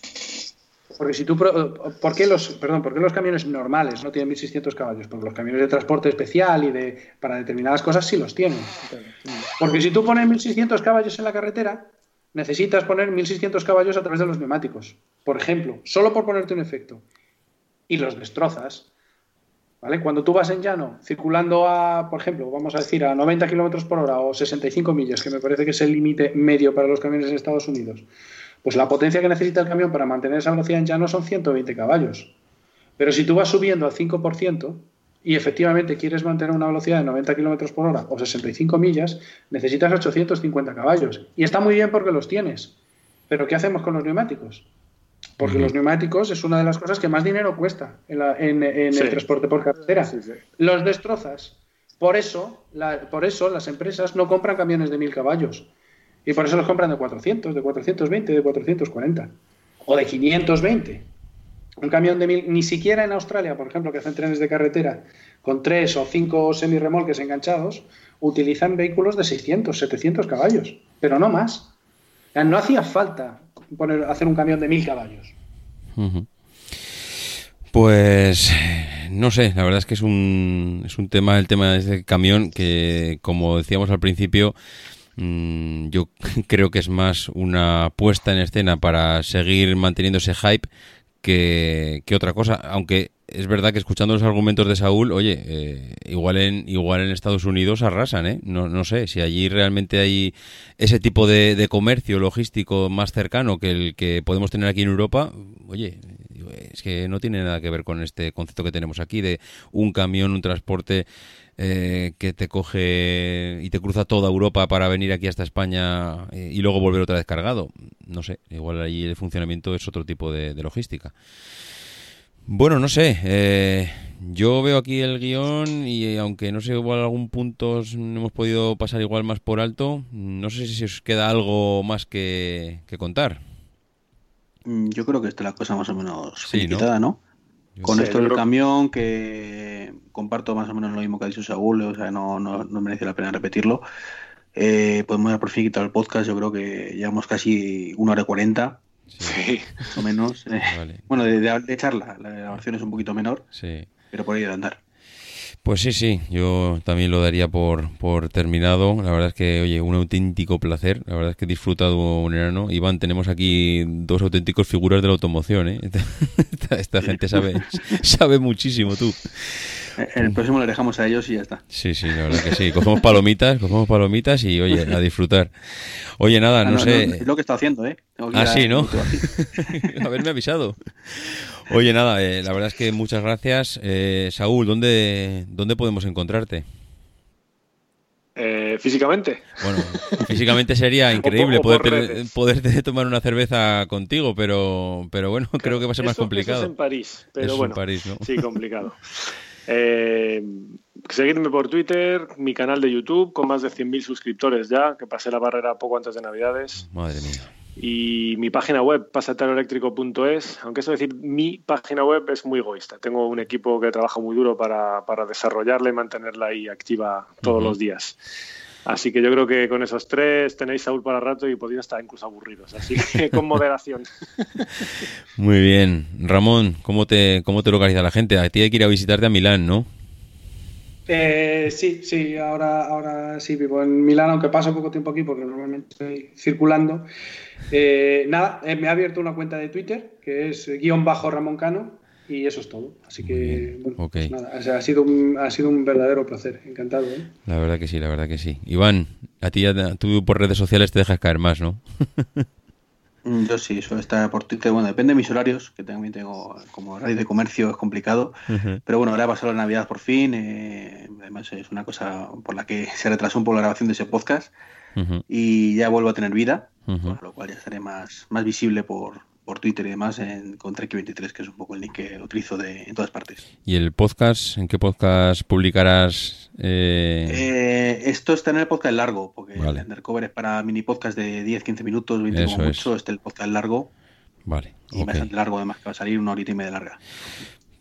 Porque si tú, ¿por qué los, perdón, ¿por qué los camiones normales no tienen 1600 caballos? Porque los camiones de transporte especial y de para determinadas cosas sí los tienen. Porque si tú pones 1600 caballos en la carretera, necesitas poner 1600 caballos a través de los neumáticos. Por ejemplo, solo por ponerte un efecto. Y los destrozas. ¿Vale? Cuando tú vas en llano, circulando a, por ejemplo, vamos a decir a 90 kilómetros por hora o 65 millas, que me parece que es el límite medio para los camiones en Estados Unidos, pues la potencia que necesita el camión para mantener esa velocidad en llano son 120 caballos. Pero si tú vas subiendo al 5% y efectivamente quieres mantener una velocidad de 90 kilómetros por hora o 65 millas, necesitas 850 caballos. Y está muy bien porque los tienes. Pero ¿qué hacemos con los neumáticos? Porque los neumáticos es una de las cosas que más dinero cuesta en, la- en- en Sí. el transporte por carretera. Sí, sí. Los destrozas. Por eso, la- por eso las empresas no compran camiones de 1000 caballos. Y por eso los compran de 400, de 420, de 440. O de 520. Un camión de 1000, ni siquiera en Australia, por ejemplo, que hacen trenes de carretera con tres o cinco semirremolques enganchados, utilizan vehículos de 600, 700 caballos. Pero no más. No hacía falta poner, hacer un camión de 1000 caballos. Pues no sé, la verdad es que es un, es un tema, el tema de este camión, que como decíamos al principio, mm, yo creo que es más una puesta en escena para seguir manteniendo ese hype que, otra cosa. Aunque es verdad que escuchando los argumentos de Saúl, oye, eh, igual en igual en Estados Unidos arrasan, ¿eh? No, no sé, si allí realmente hay ese tipo de, de comercio logístico más cercano que el que podemos tener aquí en Europa, oye, es que no tiene nada que ver con este concepto que tenemos aquí de un camión, un transporte eh, que te coge y te cruza toda Europa para venir aquí hasta España eh, y luego volver otra vez cargado. No sé, igual allí el funcionamiento es otro tipo de, de logística. Bueno, no sé. eh, yo veo aquí el guion y eh, aunque no sé, igual algún punto os- hemos podido pasar igual más por alto, no sé si os queda algo más que, que contar. Mm, Yo creo que está la cosa más o menos Sí, ¿no? ¿no? Con Sí, esto del creo- camión, que comparto más o menos lo mismo que ha dicho Saúl, o sea, no, no, no merece la pena repetirlo. Eh, podemos dar por fin quitado el podcast, yo creo que llevamos casi una hora y cuarenta, Sí. más o menos. Eh, Vale, bueno, de, de, de charla, la grabación es un poquito menor, sí. pero por ahí de andar. Pues sí, sí, yo también lo daría por, por terminado. La verdad es que, oye, un auténtico placer. La verdad es que he disfrutado un enano. Iván, tenemos aquí dos auténticos figuras de la automoción, ¿eh? Esta, esta gente sabe, sabe muchísimo, tú. Eh, En el próximo le dejamos a ellos y ya está. Sí, sí, la verdad que sí. Cogemos palomitas, cogemos palomitas y, oye, a disfrutar. Oye, nada, Ah, no, no, sé... no, es lo que está haciendo, ¿eh? Tengo que Ah, a- sí, ¿no? Haberme avisado. Oye, nada, eh, la verdad es que muchas gracias. Eh, Saúl, ¿dónde, ¿dónde podemos encontrarte? Eh, físicamente. Bueno, físicamente sería increíble o redes. poderte tomar una cerveza contigo, pero, pero bueno, creo que va a ser más complicado. Eso es en París, pero Eso es en bueno. París, ¿no? Sí, complicado. Eh, seguidme por Twitter, mi canal de YouTube con más de 100.000 suscriptores ya, que pasé la barrera poco antes de Navidades. Madre mía. Y mi página web, pasateloeléctrico.es, aunque eso decir mi página web es muy egoísta. Tengo un equipo que trabaja muy duro para, para desarrollarla y mantenerla ahí activa todos los días. Así que yo creo que con esos tres tenéis Saúl para rato y podéis estar incluso aburridos. Así que con moderación. Muy bien. Ramón, ¿cómo te, ¿cómo te localiza la gente? A ti hay que ir a visitarte a Milán, ¿no? Eh, sí, sí, ahora, ahora sí vivo en Milán, aunque paso poco tiempo aquí porque normalmente estoy circulando. Eh, nada, eh, me ha abierto una cuenta de Twitter que es guion bajo Ramón Cano y eso es todo. Así que, bueno, pues nada, o sea, ha, sido un, ha sido un verdadero placer, encantado. ¿eh? La verdad que sí, la verdad que sí. Iván, a ti ya- tú por redes sociales te dejas caer más, ¿no? Mm, Yo sí, suelo estar por Twitter. Bueno, depende de mis horarios, que también tengo como horario de comercio, es complicado. Pero bueno, ahora ha pasado la Navidad por fin. eh, además, es una cosa por la que se retrasó un poco la grabación de ese podcast. Ujú, Y ya vuelvo a tener vida, ujú. con lo cual ya estaré más, más visible por, por Twitter y demás en, con Trek23, que es un poco el link que utilizo de, en todas partes. ¿Y el podcast? ¿En qué podcast publicarás? eh, Eh, esto está en el podcast largo, porque Vale. el undercover es para mini podcast de 10-15 minutos, 20 Eso como es. mucho. Este es el podcast largo Vale, y ok. bastante largo, además, que va a salir una horita y media larga.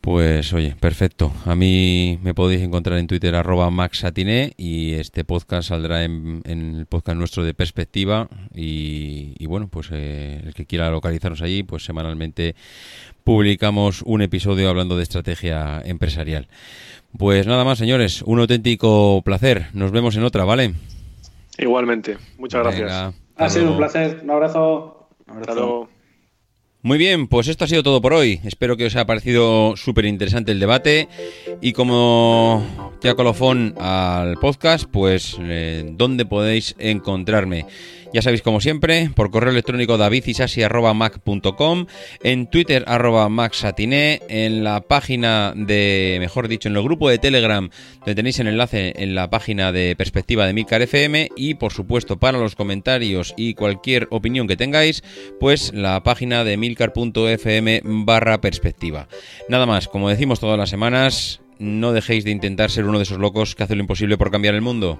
Pues oye, perfecto. A mí me podéis encontrar en Twitter arroba maxatiné y este podcast saldrá en, en el podcast nuestro de perspectiva y, y bueno, pues eh, el que quiera localizarnos allí, pues semanalmente publicamos un episodio hablando de estrategia empresarial. Pues nada más, señores, un auténtico placer. Nos vemos en otra, ¿vale? Igualmente. Muchas gracias. Venga, Ha hasta sido un placer, un abrazo. Un Hasta abrazo. luego. Muy bien, pues esto ha sido todo por hoy. Espero que os haya parecido súper interesante el debate. Y como ya colofón al podcast, pues eh, ¿dónde podéis encontrarme? Ya sabéis, como siempre, por correo electrónico davidisasi.mac.com, en Twitter arroba maxatiné, en la página de, mejor dicho, en el grupo de Telegram, donde tenéis el enlace en la página de perspectiva de Milcar FM y, por supuesto, para los comentarios y cualquier opinión que tengáis, pues la página de milcar.fm barra perspectiva. Nada más, como decimos todas las semanas, no dejéis de intentar ser uno de esos locos que hace lo imposible por cambiar el mundo.